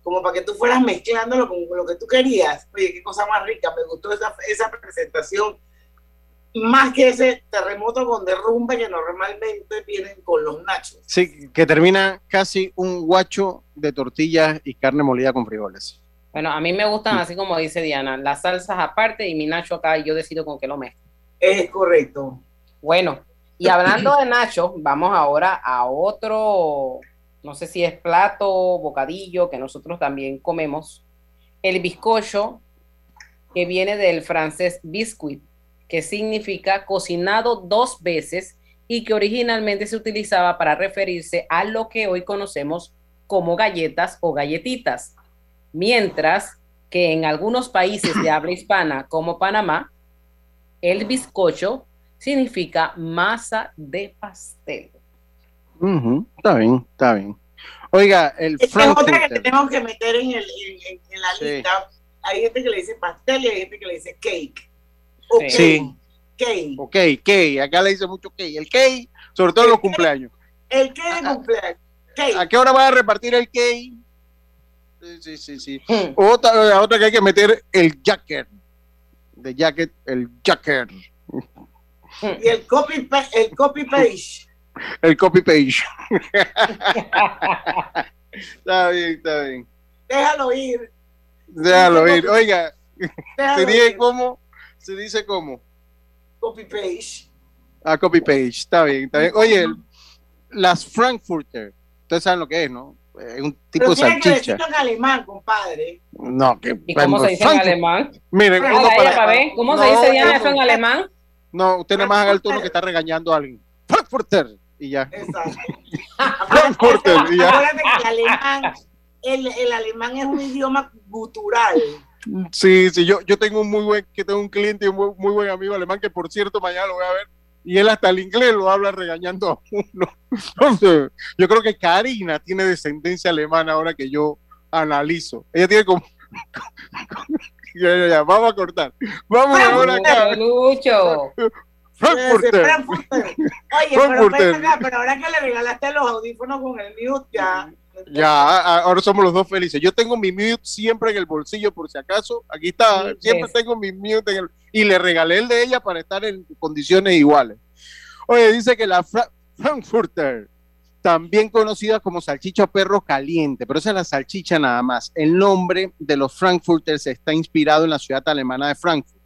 como para que tú fueras mezclándolo con lo que tú querías. Oye, qué cosa más rica, me gustó esa, esa presentación. Más que ese terremoto con derrumbe que normalmente vienen con los nachos. Sí, que termina casi un guacho de tortillas y carne molida con frijoles. Bueno, a mí me gustan así como dice Diana, las salsas aparte y mi Nacho acá y yo decido con qué lo mezclo. Es correcto. Bueno, y hablando de Nacho, vamos ahora a otro, no sé si es plato, bocadillo, que nosotros también comemos, el bizcocho, que viene del francés biscuit, que significa cocinado dos veces y que originalmente se utilizaba para referirse a lo que hoy conocemos como galletas o galletitas, mientras que en algunos países de habla hispana como Panamá, el bizcocho significa masa de pastel. Ujú, Está bien, está bien. Oiga, el Esta es otra que tenemos que meter en, el, en, en- en la Sí. lista. Hay gente que le dice pastel y hay gente que le dice cake. O Sí. cake. Ok, cake. Acá le dice mucho cake. El cake, sobre todo en los cumpleaños. El cake de cumpleaños. Cake. ¿A qué hora va a repartir el cake? Sí, sí, sí. sí. Hmm. Otra, otra que hay que meter el jacket. De jacket, el jacket. Y el copy, el copy page. El copy page. está bien, está bien. déjalo ir. Déjalo ir. Oiga, Déjalo se dice ir. como, se dice como. Copy page. A copy page, está bien, está bien. Oye, el- las Frankfurter, ustedes saben lo que es, ¿no? Es un tipo Pero de tiene que salchicha. en alemán, compadre. No, que ¿Y cómo se dice en alemán? Miren, ella para- para ver. ¿Cómo se dice eso en alemán? No, usted nada más haga el tono que está regañando a alguien. Frankfurter y ya. Exacto. Frankfurter y ya. Acuérdate que el alemán, el, el alemán es un idioma gutural. Sí, sí, yo, yo tengo un muy buen, que tengo un cliente y un muy, muy buen amigo alemán que por cierto mañana lo voy a ver y él hasta el inglés lo habla regañando a uno. Entonces, yo creo que Karina tiene descendencia alemana ahora que yo analizo. Ella tiene como... Ya, ya, ya, vamos a cortar. Vamos ahora acá. Lucho. Frankfurter. Frankfurter. Oye, pero, Frankfurter. acá, pero ahora que le regalaste los audífonos con el mute, ya. Ya, a- ahora somos los dos felices. Yo tengo mi mute siempre en el bolsillo por si acaso. Aquí está, Sí, siempre yes. tengo mi mute en el, y le regalé el de ella para estar en condiciones iguales. Oye, dice que la Fra- Frankfurter, también conocida como salchicha perro caliente, pero esa es la salchicha nada más. El nombre de los Frankfurters está inspirado en la ciudad alemana de Frankfurt.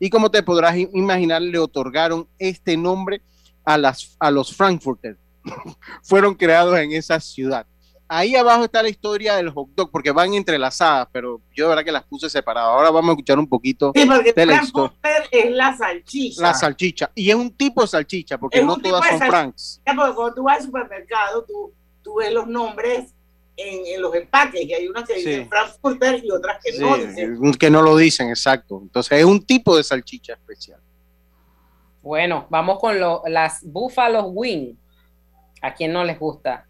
Y como te podrás imaginar, le otorgaron este nombre a, las, a los Frankfurters. Fueron creados en esa ciudad. Ahí abajo está la historia del hot dog, porque van entrelazadas, pero yo de verdad que las puse separadas. Ahora vamos a escuchar un poquito Sí, porque de la historia. Frankfurter es la salchicha. La salchicha. Y es un tipo de salchicha, porque Es no todas son franks. Porque cuando tú vas al supermercado, tú, tú ves los nombres en, en los empaques, y hay unas que Sí. dicen Frankfurter y otras que Sí, no dicen. que no lo dicen, exacto. Entonces es un tipo de salchicha especial. Bueno, vamos con lo- las Buffalo Wing. ¿A quién no les gusta?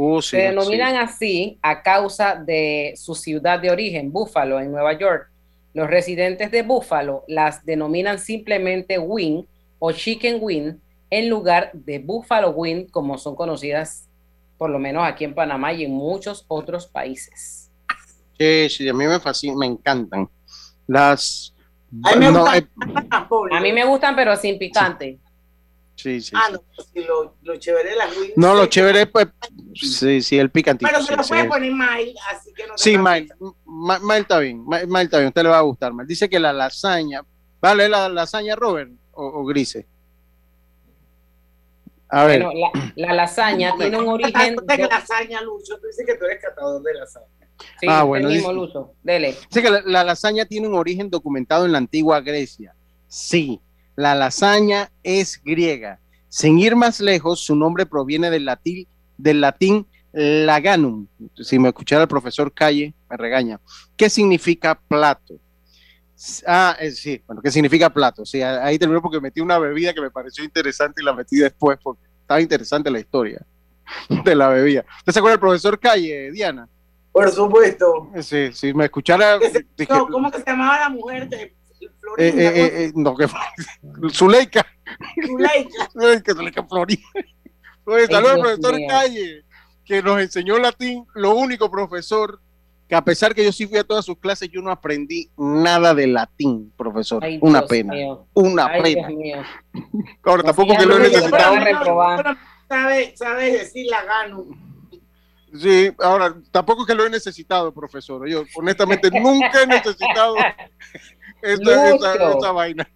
Uh, sí, Se denominan sí. así a causa de su ciudad de origen, Buffalo, en Nueva York. Los residentes de Buffalo las denominan simplemente wing o chicken wing en lugar de Buffalo wing, como son conocidas por lo menos aquí en Panamá y en muchos otros países. Sí, sí, a mí me fascinan, me encantan. Las. A mí me no, gustan eh, A mí me gustan, pero sin picante. Sí, sí. Ah, no, pues sí, lo, lo chévere las wings. No, lo sí. chévere es, pues, sí, sí, el picantito. Pero sí, se lo sí. puede poner mild, así que no te Sí, cambia. Mile, Ma- Mile está bien, Ma- Mile está bien, a usted le va a gustar. Mile. Dice que la lasaña, ¿vale la lasaña, Robert? ¿O, o Grise? A ver, Bueno, la, la lasaña tiene un origen. De lasaña, Lucho, tú dices que tú eres catador de lasaña. Sí, Ah, bueno, mismo, dice- Lucho. Dele. dice que la, la lasaña tiene un origen documentado en la antigua Grecia. Sí, la lasaña es griega. Sin ir más lejos, su nombre proviene del latín, del latín laganum. Si me escuchara el profesor Calle, me regaña. ¿Qué significa plato? Ah, eh, sí, bueno, ¿qué significa plato? Sí, ahí terminó porque metí una bebida que me pareció interesante y la metí después porque estaba interesante la historia de la bebida. ¿Usted se acuerda del profesor Calle, Diana? Por supuesto. Sí, si me escuchara... dije, ¿Cómo que se llamaba la mujer de Florinda? eh, eh, eh, no, que Zuleika. Zuleika. Zuleika, Zuleika Florinda. Ay, saludos Dios profesor mío. Calle, que nos enseñó latín, lo único profesor que a pesar que yo sí fui a todas sus clases, yo no aprendí nada de latín, profesor. Ay, Una Dios pena. mío. Una Ay, pena. Dios mío. Ahora, tampoco que lo he no le- necesitado. Van a reprobar. Sabes sabe decir la gano. Sí, ahora, tampoco que lo he necesitado, profesor. Yo, honestamente, nunca he necesitado esta, esta- Lucho. esta vaina.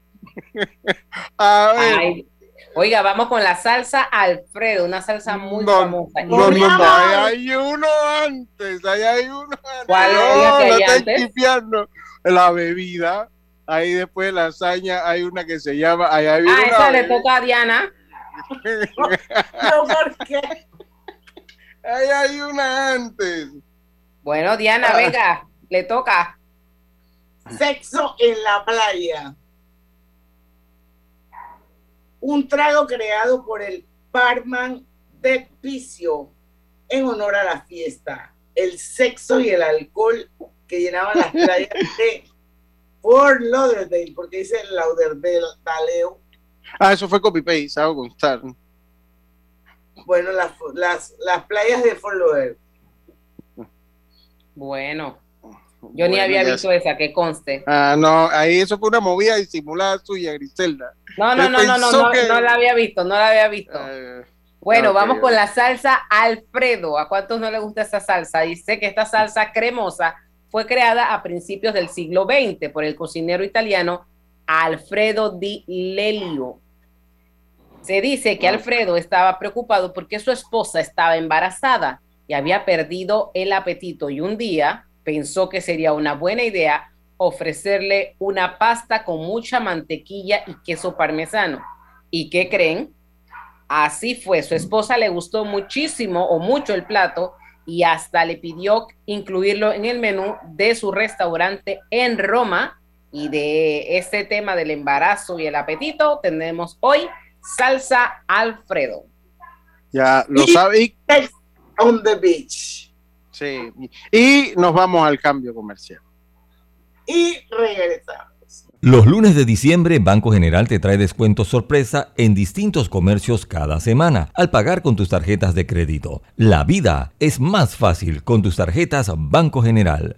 a ver. Ay, Oiga, vamos con la salsa Alfredo, una salsa muy No, famosa. No, no, no, ahí hay uno antes, ahí hay uno antes. ¿Cuál? No, Oiga, ¿qué la hay antes? La bebida, ahí después de lasaña hay una que se llama, ahí hay Ah, esa le toca a Diana. No, ¿por qué? Ahí hay una antes. Bueno, Diana, Ah. venga, le toca. Sexo en la playa. Un trago creado por el barman de Picio en honor a la fiesta. El sexo y el alcohol que llenaban las playas de Fort Lauderdale, porque dice Lauderdale. Ah, eso fue copy paste, hago constar. Bueno, las, las, las playas de Fort Lauderdale. Bueno, yo ni Bueno, había ya visto esa, que conste. Ah, no, ahí eso fue una movida disimulada suya, Griselda. No, no, no, no, no, que- no la había visto, no la había visto. Eh, Bueno, Ok, vamos con la salsa Alfredo. ¿A cuántos no le gusta esa salsa? Dice que esta salsa cremosa fue creada a principios del siglo XX por el cocinero italiano Alfredo Di Lelio. Se dice que Alfredo estaba preocupado porque su esposa estaba embarazada y había perdido el apetito y un día pensó que sería una buena idea ofrecerle una pasta con mucha mantequilla y queso parmesano. ¿Y qué creen? Así fue, su esposa le gustó muchísimo o mucho el plato y hasta le pidió incluirlo en el menú de su restaurante en Roma. Y de este tema del embarazo y el apetito tenemos hoy salsa Alfredo. Ya lo. Y, On the beach. Sí. Y nos vamos al cambio comercial. Y regresamos. Los lunes de diciembre, Banco General te trae descuentos sorpresa en distintos comercios cada semana al pagar con tus tarjetas de crédito. La vida es más fácil con tus tarjetas Banco General.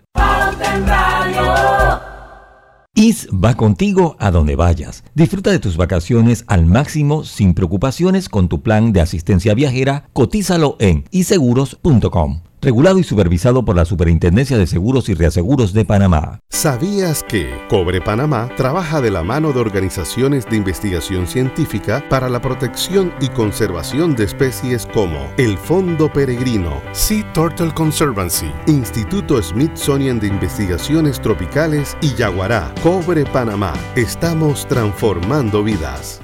IS va contigo a donde vayas. Disfruta de tus vacaciones al máximo sin preocupaciones con tu plan de asistencia viajera. Cotízalo en iseguros.com. Regulado y supervisado por la Superintendencia de Seguros y Reaseguros de Panamá. ¿Sabías que Cobre Panamá trabaja de la mano de organizaciones de investigación científica para la protección y conservación de especies como el Fondo Peregrino, Sea Turtle Conservancy, Instituto Smithsonian de Investigaciones Tropicales y Yaguará? Cobre Panamá. Estamos transformando vidas.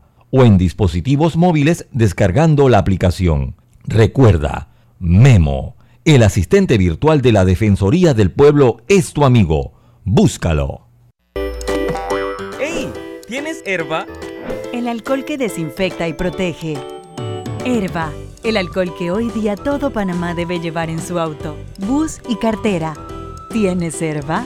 o en dispositivos móviles descargando la aplicación. Recuerda, Memo, el asistente virtual de la Defensoría del Pueblo es tu amigo. Búscalo. ¡Ey! ¿Tienes herba? El alcohol que desinfecta y protege. Herba, el alcohol que hoy día todo Panamá debe llevar en su auto, bus y cartera. ¿Tienes herba?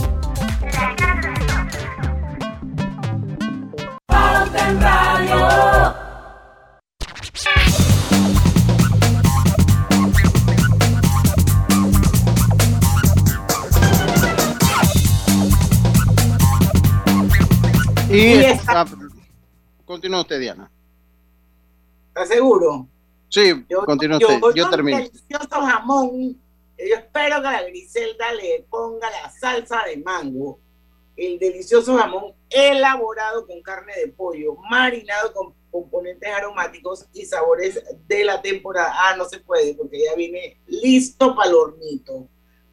continúa usted, Diana. ¿Estás seguro? Sí, continúa usted. Yo con termino. delicioso jamón. Yo espero que la Griselda le ponga la salsa de mango. El delicioso jamón elaborado con carne de pollo, marinado con componentes aromáticos y sabores de la temporada. Ah, no se puede porque ya viene listo para el hornito.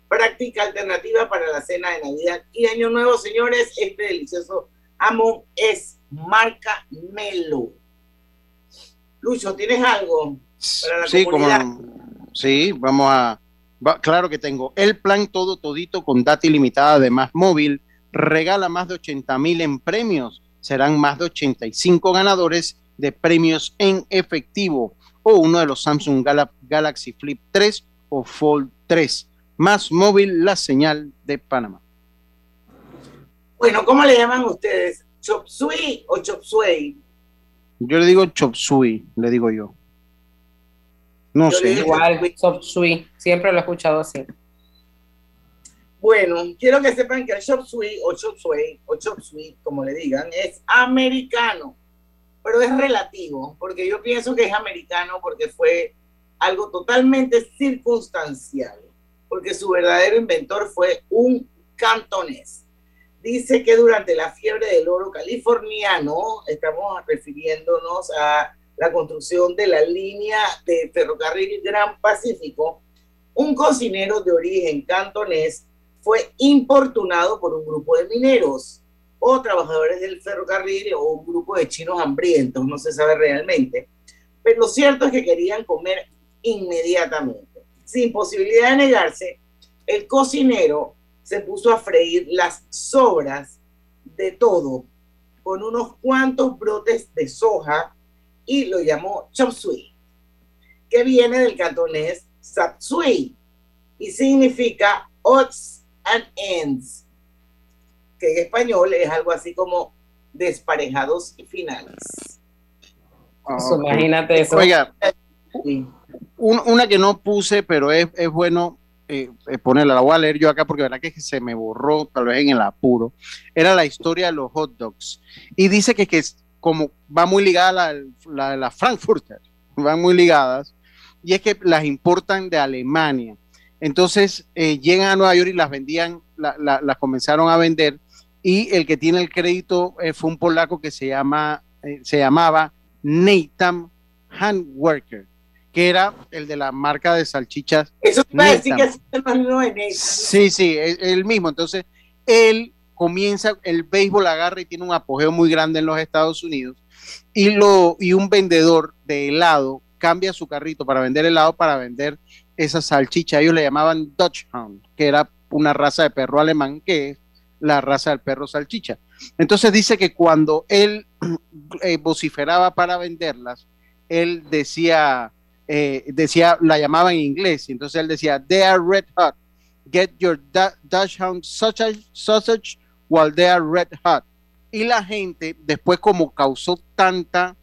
Práctica alternativa para la cena de Navidad y Año Nuevo, señores. Este delicioso jamón es marca Melo. Lucho, ¿tienes algo para la Sí, comunidad? como, sí, vamos a, va- claro que tengo. El plan todo todito con data ilimitada de más móvil regala más de 80 mil en premios. Serán más de 85 ganadores de premios en efectivo o uno de los Samsung Gala- Galaxy Flip 3 o Fold 3. Más móvil, la señal de Panamá. Bueno, ¿cómo le llaman ustedes chop suey o chop suey. Yo le digo chop suey, le digo yo. No Yo sé. Igual, chop suey. Siempre lo he escuchado así. Bueno, quiero que sepan que el chop suey o chop suey o chop suey, como le digan, es americano, pero es relativo, porque yo pienso que es americano porque fue algo totalmente circunstancial, porque su verdadero inventor fue un cantonés. Dice que durante la fiebre del oro californiano, estamos refiriéndonos a la construcción de la línea de ferrocarril Gran Pacífico, un cocinero de origen cantonés fue importunado por un grupo de mineros o trabajadores del ferrocarril o un grupo de chinos hambrientos, no se sabe realmente. Pero lo cierto es que querían comer inmediatamente. Sin posibilidad de negarse, el cocinero se puso a freír las sobras de todo con unos cuantos brotes de soja y lo llamó chop suey, que viene del cantonés sap suey y significa odds and ends, que en español es algo así como desparejados y finales. Ah, imagínate eso. Oiga, un- una que no puse, pero es, es bueno eh, eh, ponerla, la voy a leer yo acá porque verdad que se me borró, tal vez en el apuro. Era la historia de los hot dogs. Y dice que, que como va muy ligada la, la, la Frankfurter, van muy ligadas, y es que las importan de Alemania. Entonces eh, llegan a Nueva York y las vendían, la- la- las comenzaron a vender, y el que tiene el crédito eh, fue un polaco que se, llama, eh, se llamaba Nathan Handwerker, que era el de la marca de salchichas. Eso te a decir que es lo de Nathan. Sí, sí, es el mismo. Entonces, él comienza, el béisbol agarra y tiene un apogeo muy grande en los Estados Unidos. Y, lo, y un vendedor de helado cambia su carrito para vender helado para vender esa salchicha. Ellos le llamaban Dutch Hound, que era una raza de perro alemán, que es la raza del perro salchicha. Entonces dice que cuando él eh, vociferaba para venderlas, él decía, eh, decía, la llamaba en inglés, y entonces él decía, they are red hot, get your Hound sausage, sausage while they are red hot. Y la gente, después como causó tanta,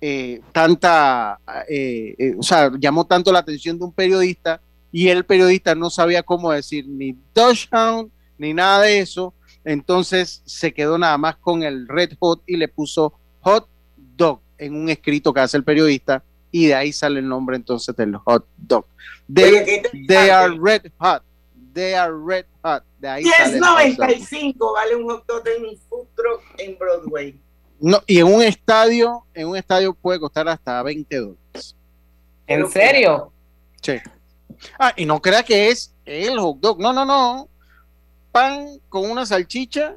eh, tanta, eh, eh, o sea, llamó tanto la atención de un periodista, y el periodista no sabía cómo decir ni Dutch Hound, ni nada de eso, entonces se quedó nada más con el red hot y le puso hot dog en un escrito que hace el periodista y de ahí sale el nombre entonces del hot dog. They, they are red hot. They are red hot. De ahí sale el hot dog. 10.95 vale un hot dog en un food truck en Broadway. No, y en un estadio, en un estadio puede costar hasta 20 dólares. ¿En serio? Sí. Ah, y no crea que es el hot dog. No, no, no. Pan con una salchicha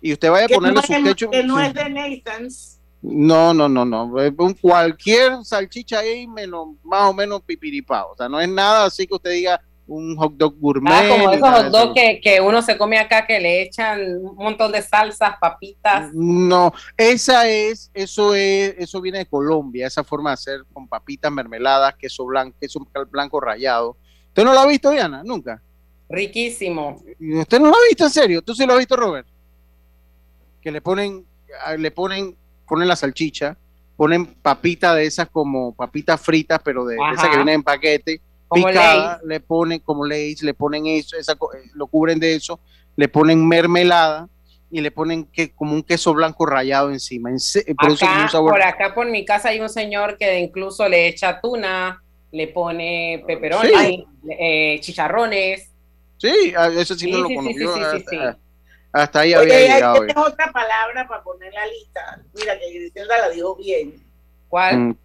y usted vaya a no, ponerle es, su ketchup. que no es de Nathan's. No, no, no, no. Un- Cualquier salchicha ahí menos, más o menos pipiripao. O sea, no es nada así que usted diga un hot dog gourmet. Ah, como esos hot dogs que, que uno se come acá que le echan un montón de salsas, papitas. No, esa es, eso es, eso viene de Colombia, esa forma de hacer con papitas, mermeladas, queso blanco, queso blanco rallado. ¿Usted no lo ha visto, Diana? Nunca. Riquísimo. ¿Y ¿Usted no lo ha visto en serio? ¿Tú sí lo has visto, Robert? Que le ponen, le ponen, ponen la salchicha, ponen papita de esas como papitas fritas, pero de, de esas que vienen en paquete, Como picada, Lay's. le ponen como Lay's, le ponen eso, esa, eh, lo cubren de eso, le ponen mermelada y le ponen que, como un queso blanco rallado encima. En Acá, un sabor. por acá por mi casa hay un señor que incluso le echa tuna, le pone peperoni, Sí. eh, chicharrones. Sí, a- eso sí, Sí, no lo sí, sí, hasta, ahí Oye, había llegado. tienes otra palabra para poner la lista. Mira, que Griselda la dijo bien. ¿Cuál? Mm,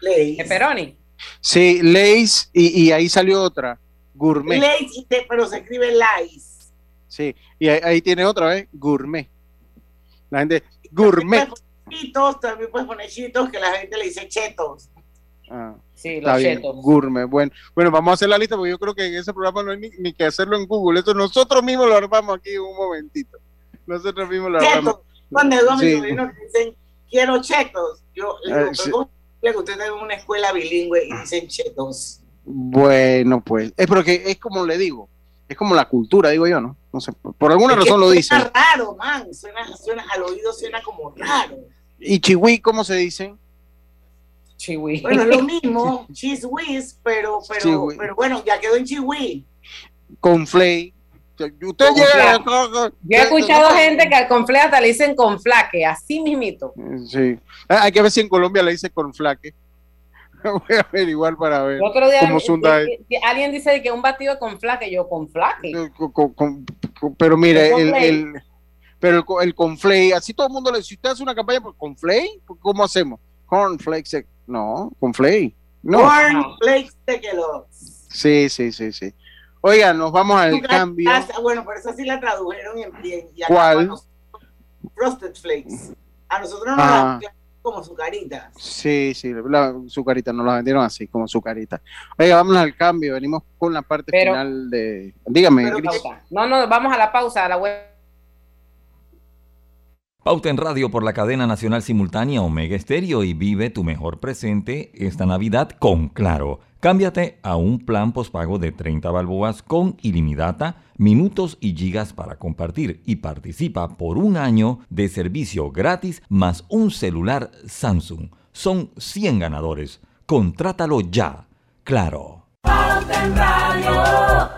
Lay's. Pepperoni. Sí, Lay's y, y ahí salió otra, gourmet. Te- pero se escribe Lays. Sí, y ahí, ahí tiene otra vez, gourmet. La gente, gourmet. Chitos, también puedes poner chitos que la gente le dice chetos. Ah, Sí, está los bien, chetos. gourmet. Bueno, bueno, vamos a hacer la lista porque yo creo que en ese programa no hay ni, ni que hacerlo en Google. Eso nosotros mismos lo armamos aquí un momentito. Nosotros mismos lo armamos. Chetos. Cuando digo a mis Sí. sobrinos que dicen, quiero chetos, yo le digo, Ah, sí. pero ¿cómo es que usted en una escuela bilingüe y dicen chetos? Bueno, pues, es porque es como le digo, Es como la cultura, digo yo, ¿no? No sé, por, alguna Es razón lo dicen. Suena raro, man. Suena, suena, al oído suena como raro. ¿Y chihui cómo se dice? Chihui. Bueno, es lo mismo, cheese whiz, pero, pero, pero bueno, ya quedó en chihui. Con flay. Usted Con llega. Yo he escuchado gente que al confle hasta le dicen conflaque, así mismito. Sí. Ah, Hay que ver si en Colombia le dice con flaque. Voy a averiguar para ver otro día cómo eh, eh, alguien dice que un batido de conflaque, yo conflaque. con- con- con- con- pero mire, El el, conflay. el- pero el, el conflay, así todo el mundo le si usted hace una campaña por conflay, ¿cómo hacemos? Cornflakes, no, conflay. No. Corn flakes de. Sí, sí, sí, sí. Oiga, nos vamos al cambio. Bueno, pero esa sí la tradujeron en bien. y ¿Cuál? Frosted flakes. A nosotros nos Ah. la como su carita. Sí, sí, la, su carita, nos la vendieron así, como su carita. Oiga, vamos al cambio, venimos con la parte Pero- final de... Dígame, Pero. No, no, vamos a la pausa, a la web. Pauta en radio por la cadena nacional simultánea Omega Estéreo y vive tu mejor presente esta Navidad con Claro. Cámbiate a un plan postpago de 30 balboas con ilimitada, minutos y gigas para compartir y participa por un año de servicio gratis más un celular Samsung. Son 100 ganadores. Contrátalo ya. Claro. En Radio.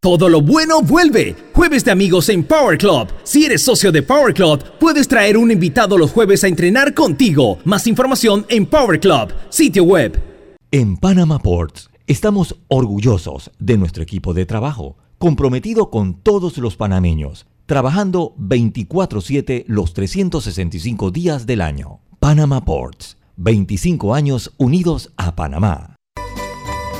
Todo lo bueno vuelve. Jueves de amigos en Power Club. Si eres socio de Power Club, puedes traer un invitado los jueves a entrenar contigo. Más información en Power Club, sitio web. En Panama Ports estamos orgullosos de nuestro equipo de trabajo, comprometido con todos los panameños, trabajando 24/7 los 365 días del año. Panama Ports, 25 años unidos a Panamá.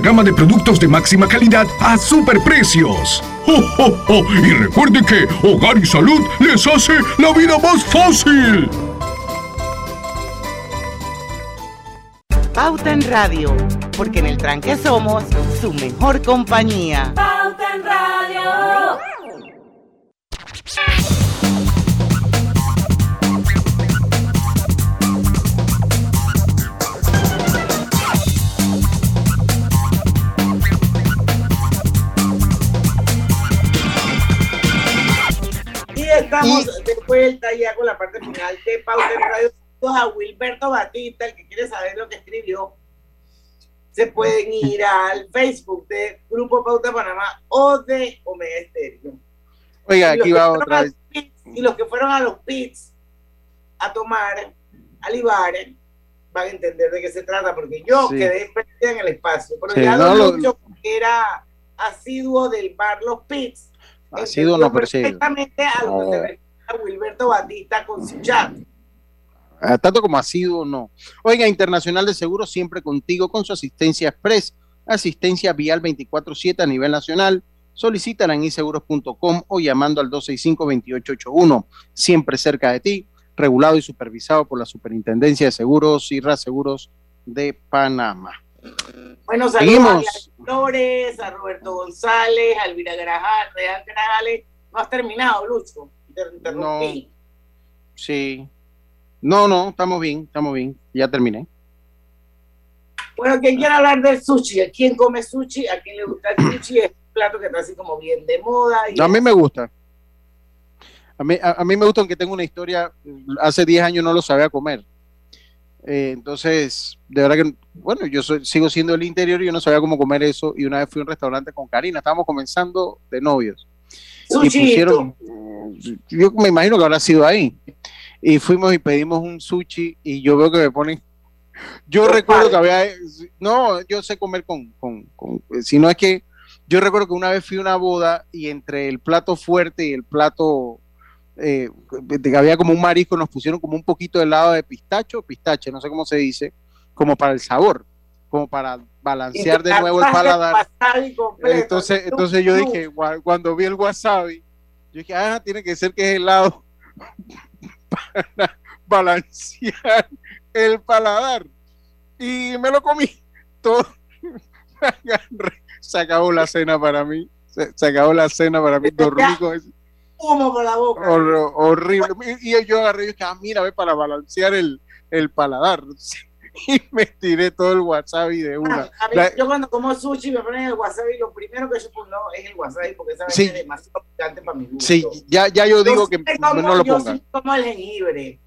gama de productos de máxima calidad a superprecios. ¡Oh, oh, oh! Y recuerde que Hogar y Salud les hace la vida más fácil. Pauta en Radio, porque en el tranque somos su mejor compañía. Pauta en Radio. Y estamos de vuelta ya con la parte final de Pauta Radio. A Wilberto Batista, el que quiere saber lo que escribió, se pueden ir al Facebook de Grupo Pauta Panamá o de Omega Estéreo. Oiga, Y aquí va otra vez. pits- Y los que fueron a los pits a tomar, a libar, van a entender de qué se trata, porque yo Sí. quedé perdida en el espacio. Pero Sí, ya no, lo- era asiduo del bar Los Pits, Ha sido no, perfectamente a lo que se refiere a Wilberto Batista con su chat. Ah, Tanto como ha sido, no. Oiga, Internacional de Seguros siempre contigo con su asistencia express, asistencia vial 24/7 a nivel nacional. Solicítala en inseguros.com o llamando al 265-2881, siempre cerca de ti, regulado y supervisado por la Superintendencia de Seguros y Reaseguros de Panamá. Bueno, saludos a Flores, a Roberto González, a Elvira Grajal, Real Grajales. No has terminado, Lucho. Te interrumpí. Sí. No, no, estamos bien, estamos bien. Ya terminé. Bueno, quien quiera hablar del sushi, ¿a quién come sushi? ¿A quién le gusta el sushi? Es un plato que está así como bien de moda. Y A mí me gusta. A mí, a, a mí me gusta aunque tengo una historia, hace 10 años no lo sabía comer. Eh, entonces, de verdad que, bueno, yo soy- sigo siendo del interior y yo no sabía cómo comer eso. Y una vez fui a un restaurante con Karina, estábamos comenzando de novios. Y pusieron, yo me imagino que habrá sido ahí. Y fuimos y pedimos un sushi y yo veo que me ponen. Yo recuerdo que había. No, yo sé comer con, con, con- Si no es que. Yo recuerdo que una vez fui a una boda y entre el plato fuerte y el plato. Eh, que había como un marisco, nos pusieron como un poquito de helado de pistacho, pistache, no sé cómo se dice, como para el sabor, como para balancear de nuevo el paladar. Entonces, entonces yo dije, cuando vi el wasabi, yo dije, ah, tiene que ser que es helado para balancear el paladar. Y me lo comí todo. Se acabó la cena para mí. Se, se acabó la cena para mí. Dormí con humo por la boca. hor- horrible. Y, y yo agarré y dije, ah, mira, ve, para balancear el, el paladar. Y me tiré todo el wasabi de una. A mí, La- yo cuando como sushi me ponen el wasabi, lo primero que yo pongo es el wasabi porque esa Sí. es demasiado picante para mi gusto. Sí, ya, ya yo digo que como- no lo yo pongan. sí como el jengibre.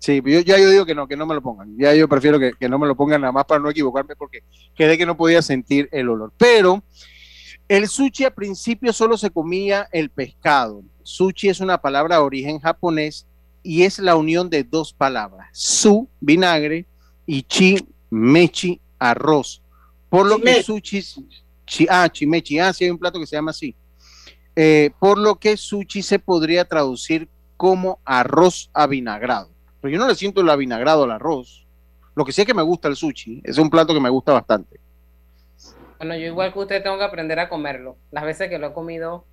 Sí, yo, ya yo digo que no, que no me lo pongan. Ya yo prefiero que, que no me lo pongan nada más para no equivocarme porque quedé que no podía sentir el olor. Pero el sushi al principio solo se comía el pescado. Sushi es una palabra de origen japonés y es la unión de dos palabras. Su, vinagre, y chi, mechi, arroz. Por lo que sushi, chi, ah, chimechi, ah, sí hay un plato que se llama así. Eh, por lo que sushi se podría traducir como arroz avinagrado. Pero yo no le siento el avinagrado al arroz. Lo que sí es que me gusta el sushi. Es un plato que me gusta bastante. Bueno, yo igual que usted tengo que aprender a comerlo. Las veces que lo he comido,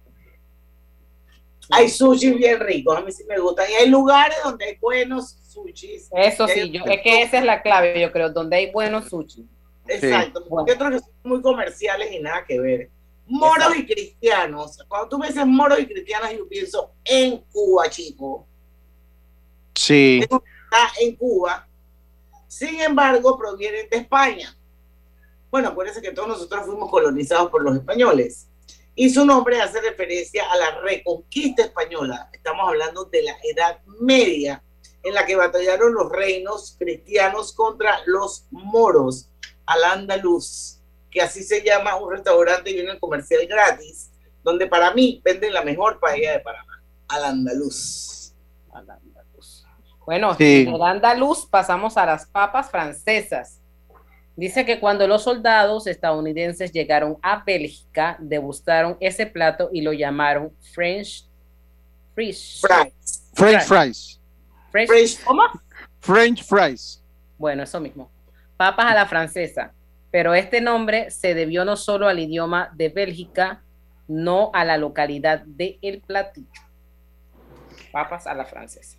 Hay sushi bien ricos, a mí sí me gustan. Y hay lugares donde hay buenos sushis. eso sí, yo, otros es que esa es la clave, yo creo, donde hay buenos sushi. Exacto, porque otros que son muy comerciales y nada que ver. Moros y cristianos. Cuando tú me dices moros y cristianos, yo pienso en Cuba, chico. Sí. Está en Cuba. Sin embargo, provienen de España. Bueno, acuérdense que todos nosotros fuimos colonizados por los españoles. Y su nombre hace referencia a la reconquista española. Estamos hablando de la Edad Media, en la que batallaron los reinos cristianos contra los moros al andaluz, que así se llama un restaurante y un comercial gratis, donde para mí venden la mejor paella de Panamá, al andaluz. Bueno, Sí. del andaluz pasamos a las papas francesas. Dice que cuando los soldados estadounidenses llegaron a Bélgica, degustaron ese plato y lo llamaron French Fries. French fries. French, ¿Cómo? French fries. Bueno, eso mismo. Papas a la francesa. Pero este nombre se debió no solo al idioma de Bélgica, no a la localidad de El Platillo. Papas a la francesa.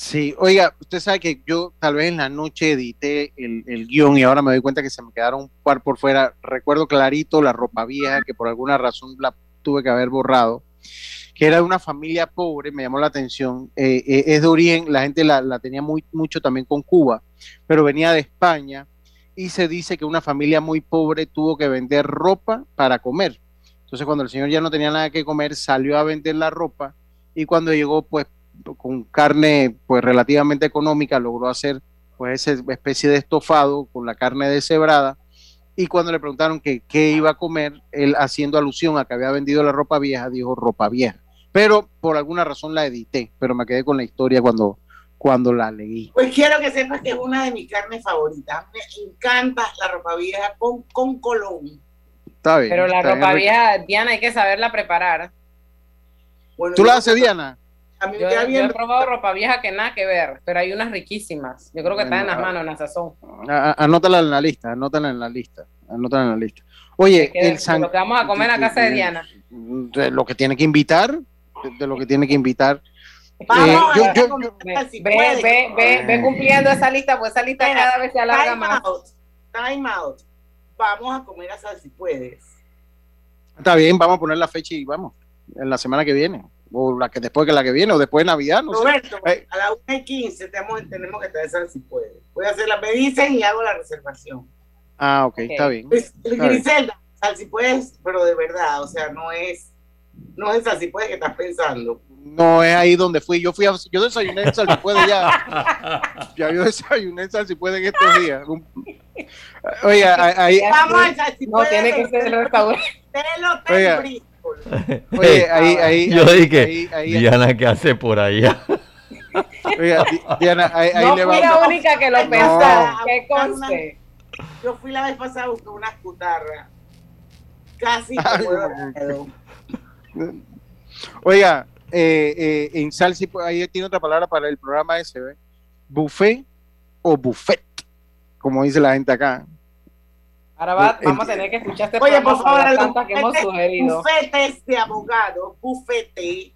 Sí, oiga, usted sabe que yo tal vez en la noche edité el, guion y ahora me doy cuenta que se me quedaron un par por fuera. Recuerdo clarito la ropa vieja que por alguna razón la tuve que haber borrado, que era de una familia pobre, me llamó la atención. Eh, eh, es de origen, la gente la, la tenía muy, mucho también con Cuba, pero venía de España y se dice que una familia muy pobre tuvo que vender ropa para comer. Entonces cuando el señor ya no tenía nada que comer, salió a vender la ropa y cuando llegó pues con carne pues relativamente económica logró hacer pues esa especie de estofado con la carne deshebrada y cuando le preguntaron que qué iba a comer, él haciendo alusión a que había vendido la ropa vieja, dijo ropa vieja. Pero por alguna razón la edité, pero me quedé con la historia cuando, cuando la leí. Pues quiero que sepas que es una de mis carnes favoritas. Me encanta la ropa vieja con, con colón. Está bien. Pero la está bien. ropa vieja, Diana, hay que saberla preparar. ¿Tú la haces, Diana? A mí me Yo, queda yo bien he probado ropa vieja que nada que ver, pero hay unas riquísimas. Yo creo que están en las manos, en la sazón. A- a- Anótala en la lista, anótala en la lista, anótala en la lista. Oye, Que- el de san- lo que vamos a comer la casa de Diana. de lo que tiene que invitar, de, lo que tiene que invitar. Vamos Eh, a yo- yo- yo- ve, ve, ve, ve, ve cumpliendo esa lista, pues esa lista cada vez se alarga time más. out, time out. Vamos a comer a sal si puedes. Está bien, vamos a poner la fecha y vamos, en la semana que viene, o la que después que la que viene, o después de Navidad, no sé. Roberto, Eh, a las 1 y 15 tenemos, tenemos que estar si puedes. Voy a hacer la, me dicen y hago la reservación. ah, ok, está bien. Pues, Está bien. Griselda, sal si puedes, pero de verdad, o sea, no es, no es sal si puedes que estás pensando. No es ahí donde fui. Yo fui a, yo desayuné en Sal si puede ya. Ya yo desayuné en Sal si puede en estos días. Oiga, ahí, Vamos a Sal si No, puede tiene que ser el restaurante. del Hotel Oye, ahí, ahí. Yo ahí, dije, ahí, ahí- Diana, ¿qué hace por allá? Oiga, Diana, ahí, ahí No le fui va. la única que lo No. pensó. A Que conste. Yo fui la vez pasada a buscar unas cutarras. Casi como. Oiga, eh, eh, en Sal si puede- ahí tiene otra palabra para el programa ese, ¿ve? Buffet o buffet, como dice la gente acá. Ahora va- Eh, vamos a tener que escuchar este Oye, por favor, las tantas que hemos bufetes- sugerido. bufetes de abogado, bufete.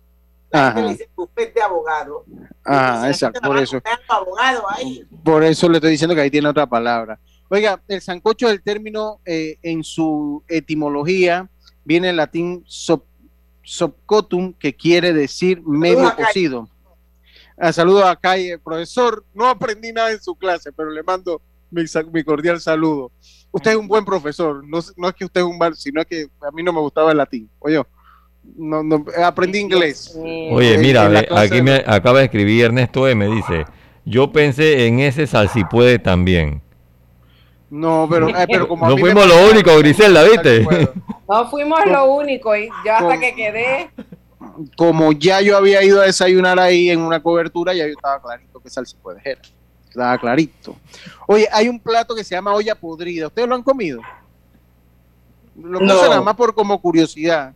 La gente Ajá. le dice bufete de abogado. Ah, exacto, por eso. abogado ahí. Por eso le estoy diciendo que ahí tiene otra palabra. Oiga, el sancocho del término eh, en su etimología viene del latín sop, sopcotum, que quiere decir medio Saludos a Calle. cocido. Ah, saludos a Calle, profesor. No aprendí nada en su clase, pero le mando mi, cordial saludo. Usted es un buen profesor. No, es- no es que usted es un mal, sino que a mí no me gustaba el latín. Oye, no, no, aprendí inglés. Oye, En- mira, en aquí de- me acaba de escribir Ernesto M. Dice, yo pensé en ese salsipuede también. No, pero, eh, pero como a No me fuimos lo único, Griselda, ¿viste? No fuimos lo único y yo hasta que quedé. como ya yo había ido a desayunar ahí en una cobertura, ya yo estaba clarito que salsa puede era. Estaba clarito. Oye, hay un plato que se llama olla podrida. ¿Ustedes lo han comido? Lo puse No. nada más por como curiosidad.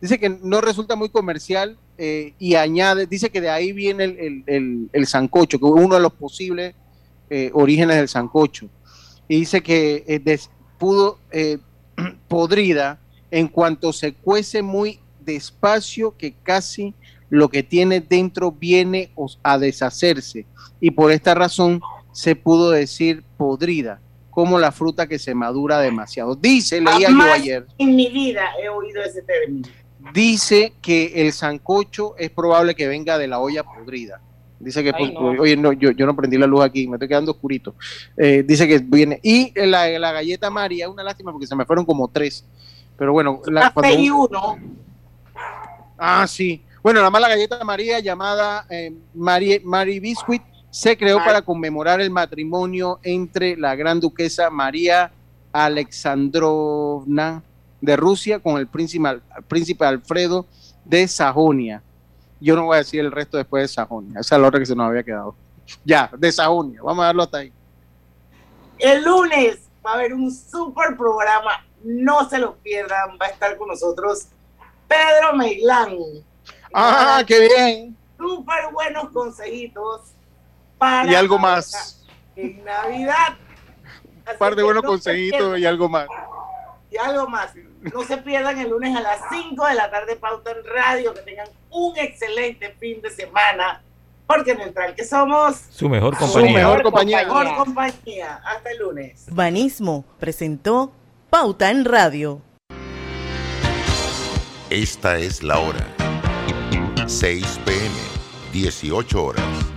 Dice que no resulta muy comercial eh, y añade, dice que de ahí viene el, el, el- el sancocho, que es uno de los posibles eh, orígenes del sancocho. Y dice que eh, des- pudo eh, podrida en cuanto se cuece muy despacio que casi lo que tiene dentro viene a deshacerse y por esta razón se pudo decir podrida como la fruta que se madura demasiado. Dice, leía yo ayer, en mi vida he oído ese término. dice que el sancocho es probable que venga de la olla podrida. Dice que, Ay, pues, no. oye, no, yo, yo no prendí la luz aquí, me estoy quedando oscurito. Eh, dice que viene. Y la, la galleta María, una lástima porque se me fueron como tres. Pero bueno, la, Café cuando- y uno. Ah, sí. Bueno, la mala galleta María llamada eh, Mari Biscuit se creó para conmemorar el matrimonio entre la gran duquesa María Alexandrovna de Rusia con el príncipe, príncipe Alfredo de Sajonia. Yo no voy a decir el resto después de Sajonia. Esa es la otra que se nos había quedado. Ya, de Sajonia. Vamos a darlo hasta ahí. El lunes va a haber un super programa. No se lo pierdan. Va a estar con nosotros Pedro Meilán. Ah, qué bien. Súper buenos consejitos para Y algo más. en Navidad. Un par de buenos no se consejitos y algo más. Y algo más. No se pierdan el lunes a las 5 de la tarde Pauta en Radio. Que tengan un excelente fin de semana. Porque neutral que somos. Su mejor Su compañía. mejor compañía. Mejor compañía. Hasta el lunes. Banismo presentó Pauta en Radio. Esta es la hora. 6 pm, 18 horas.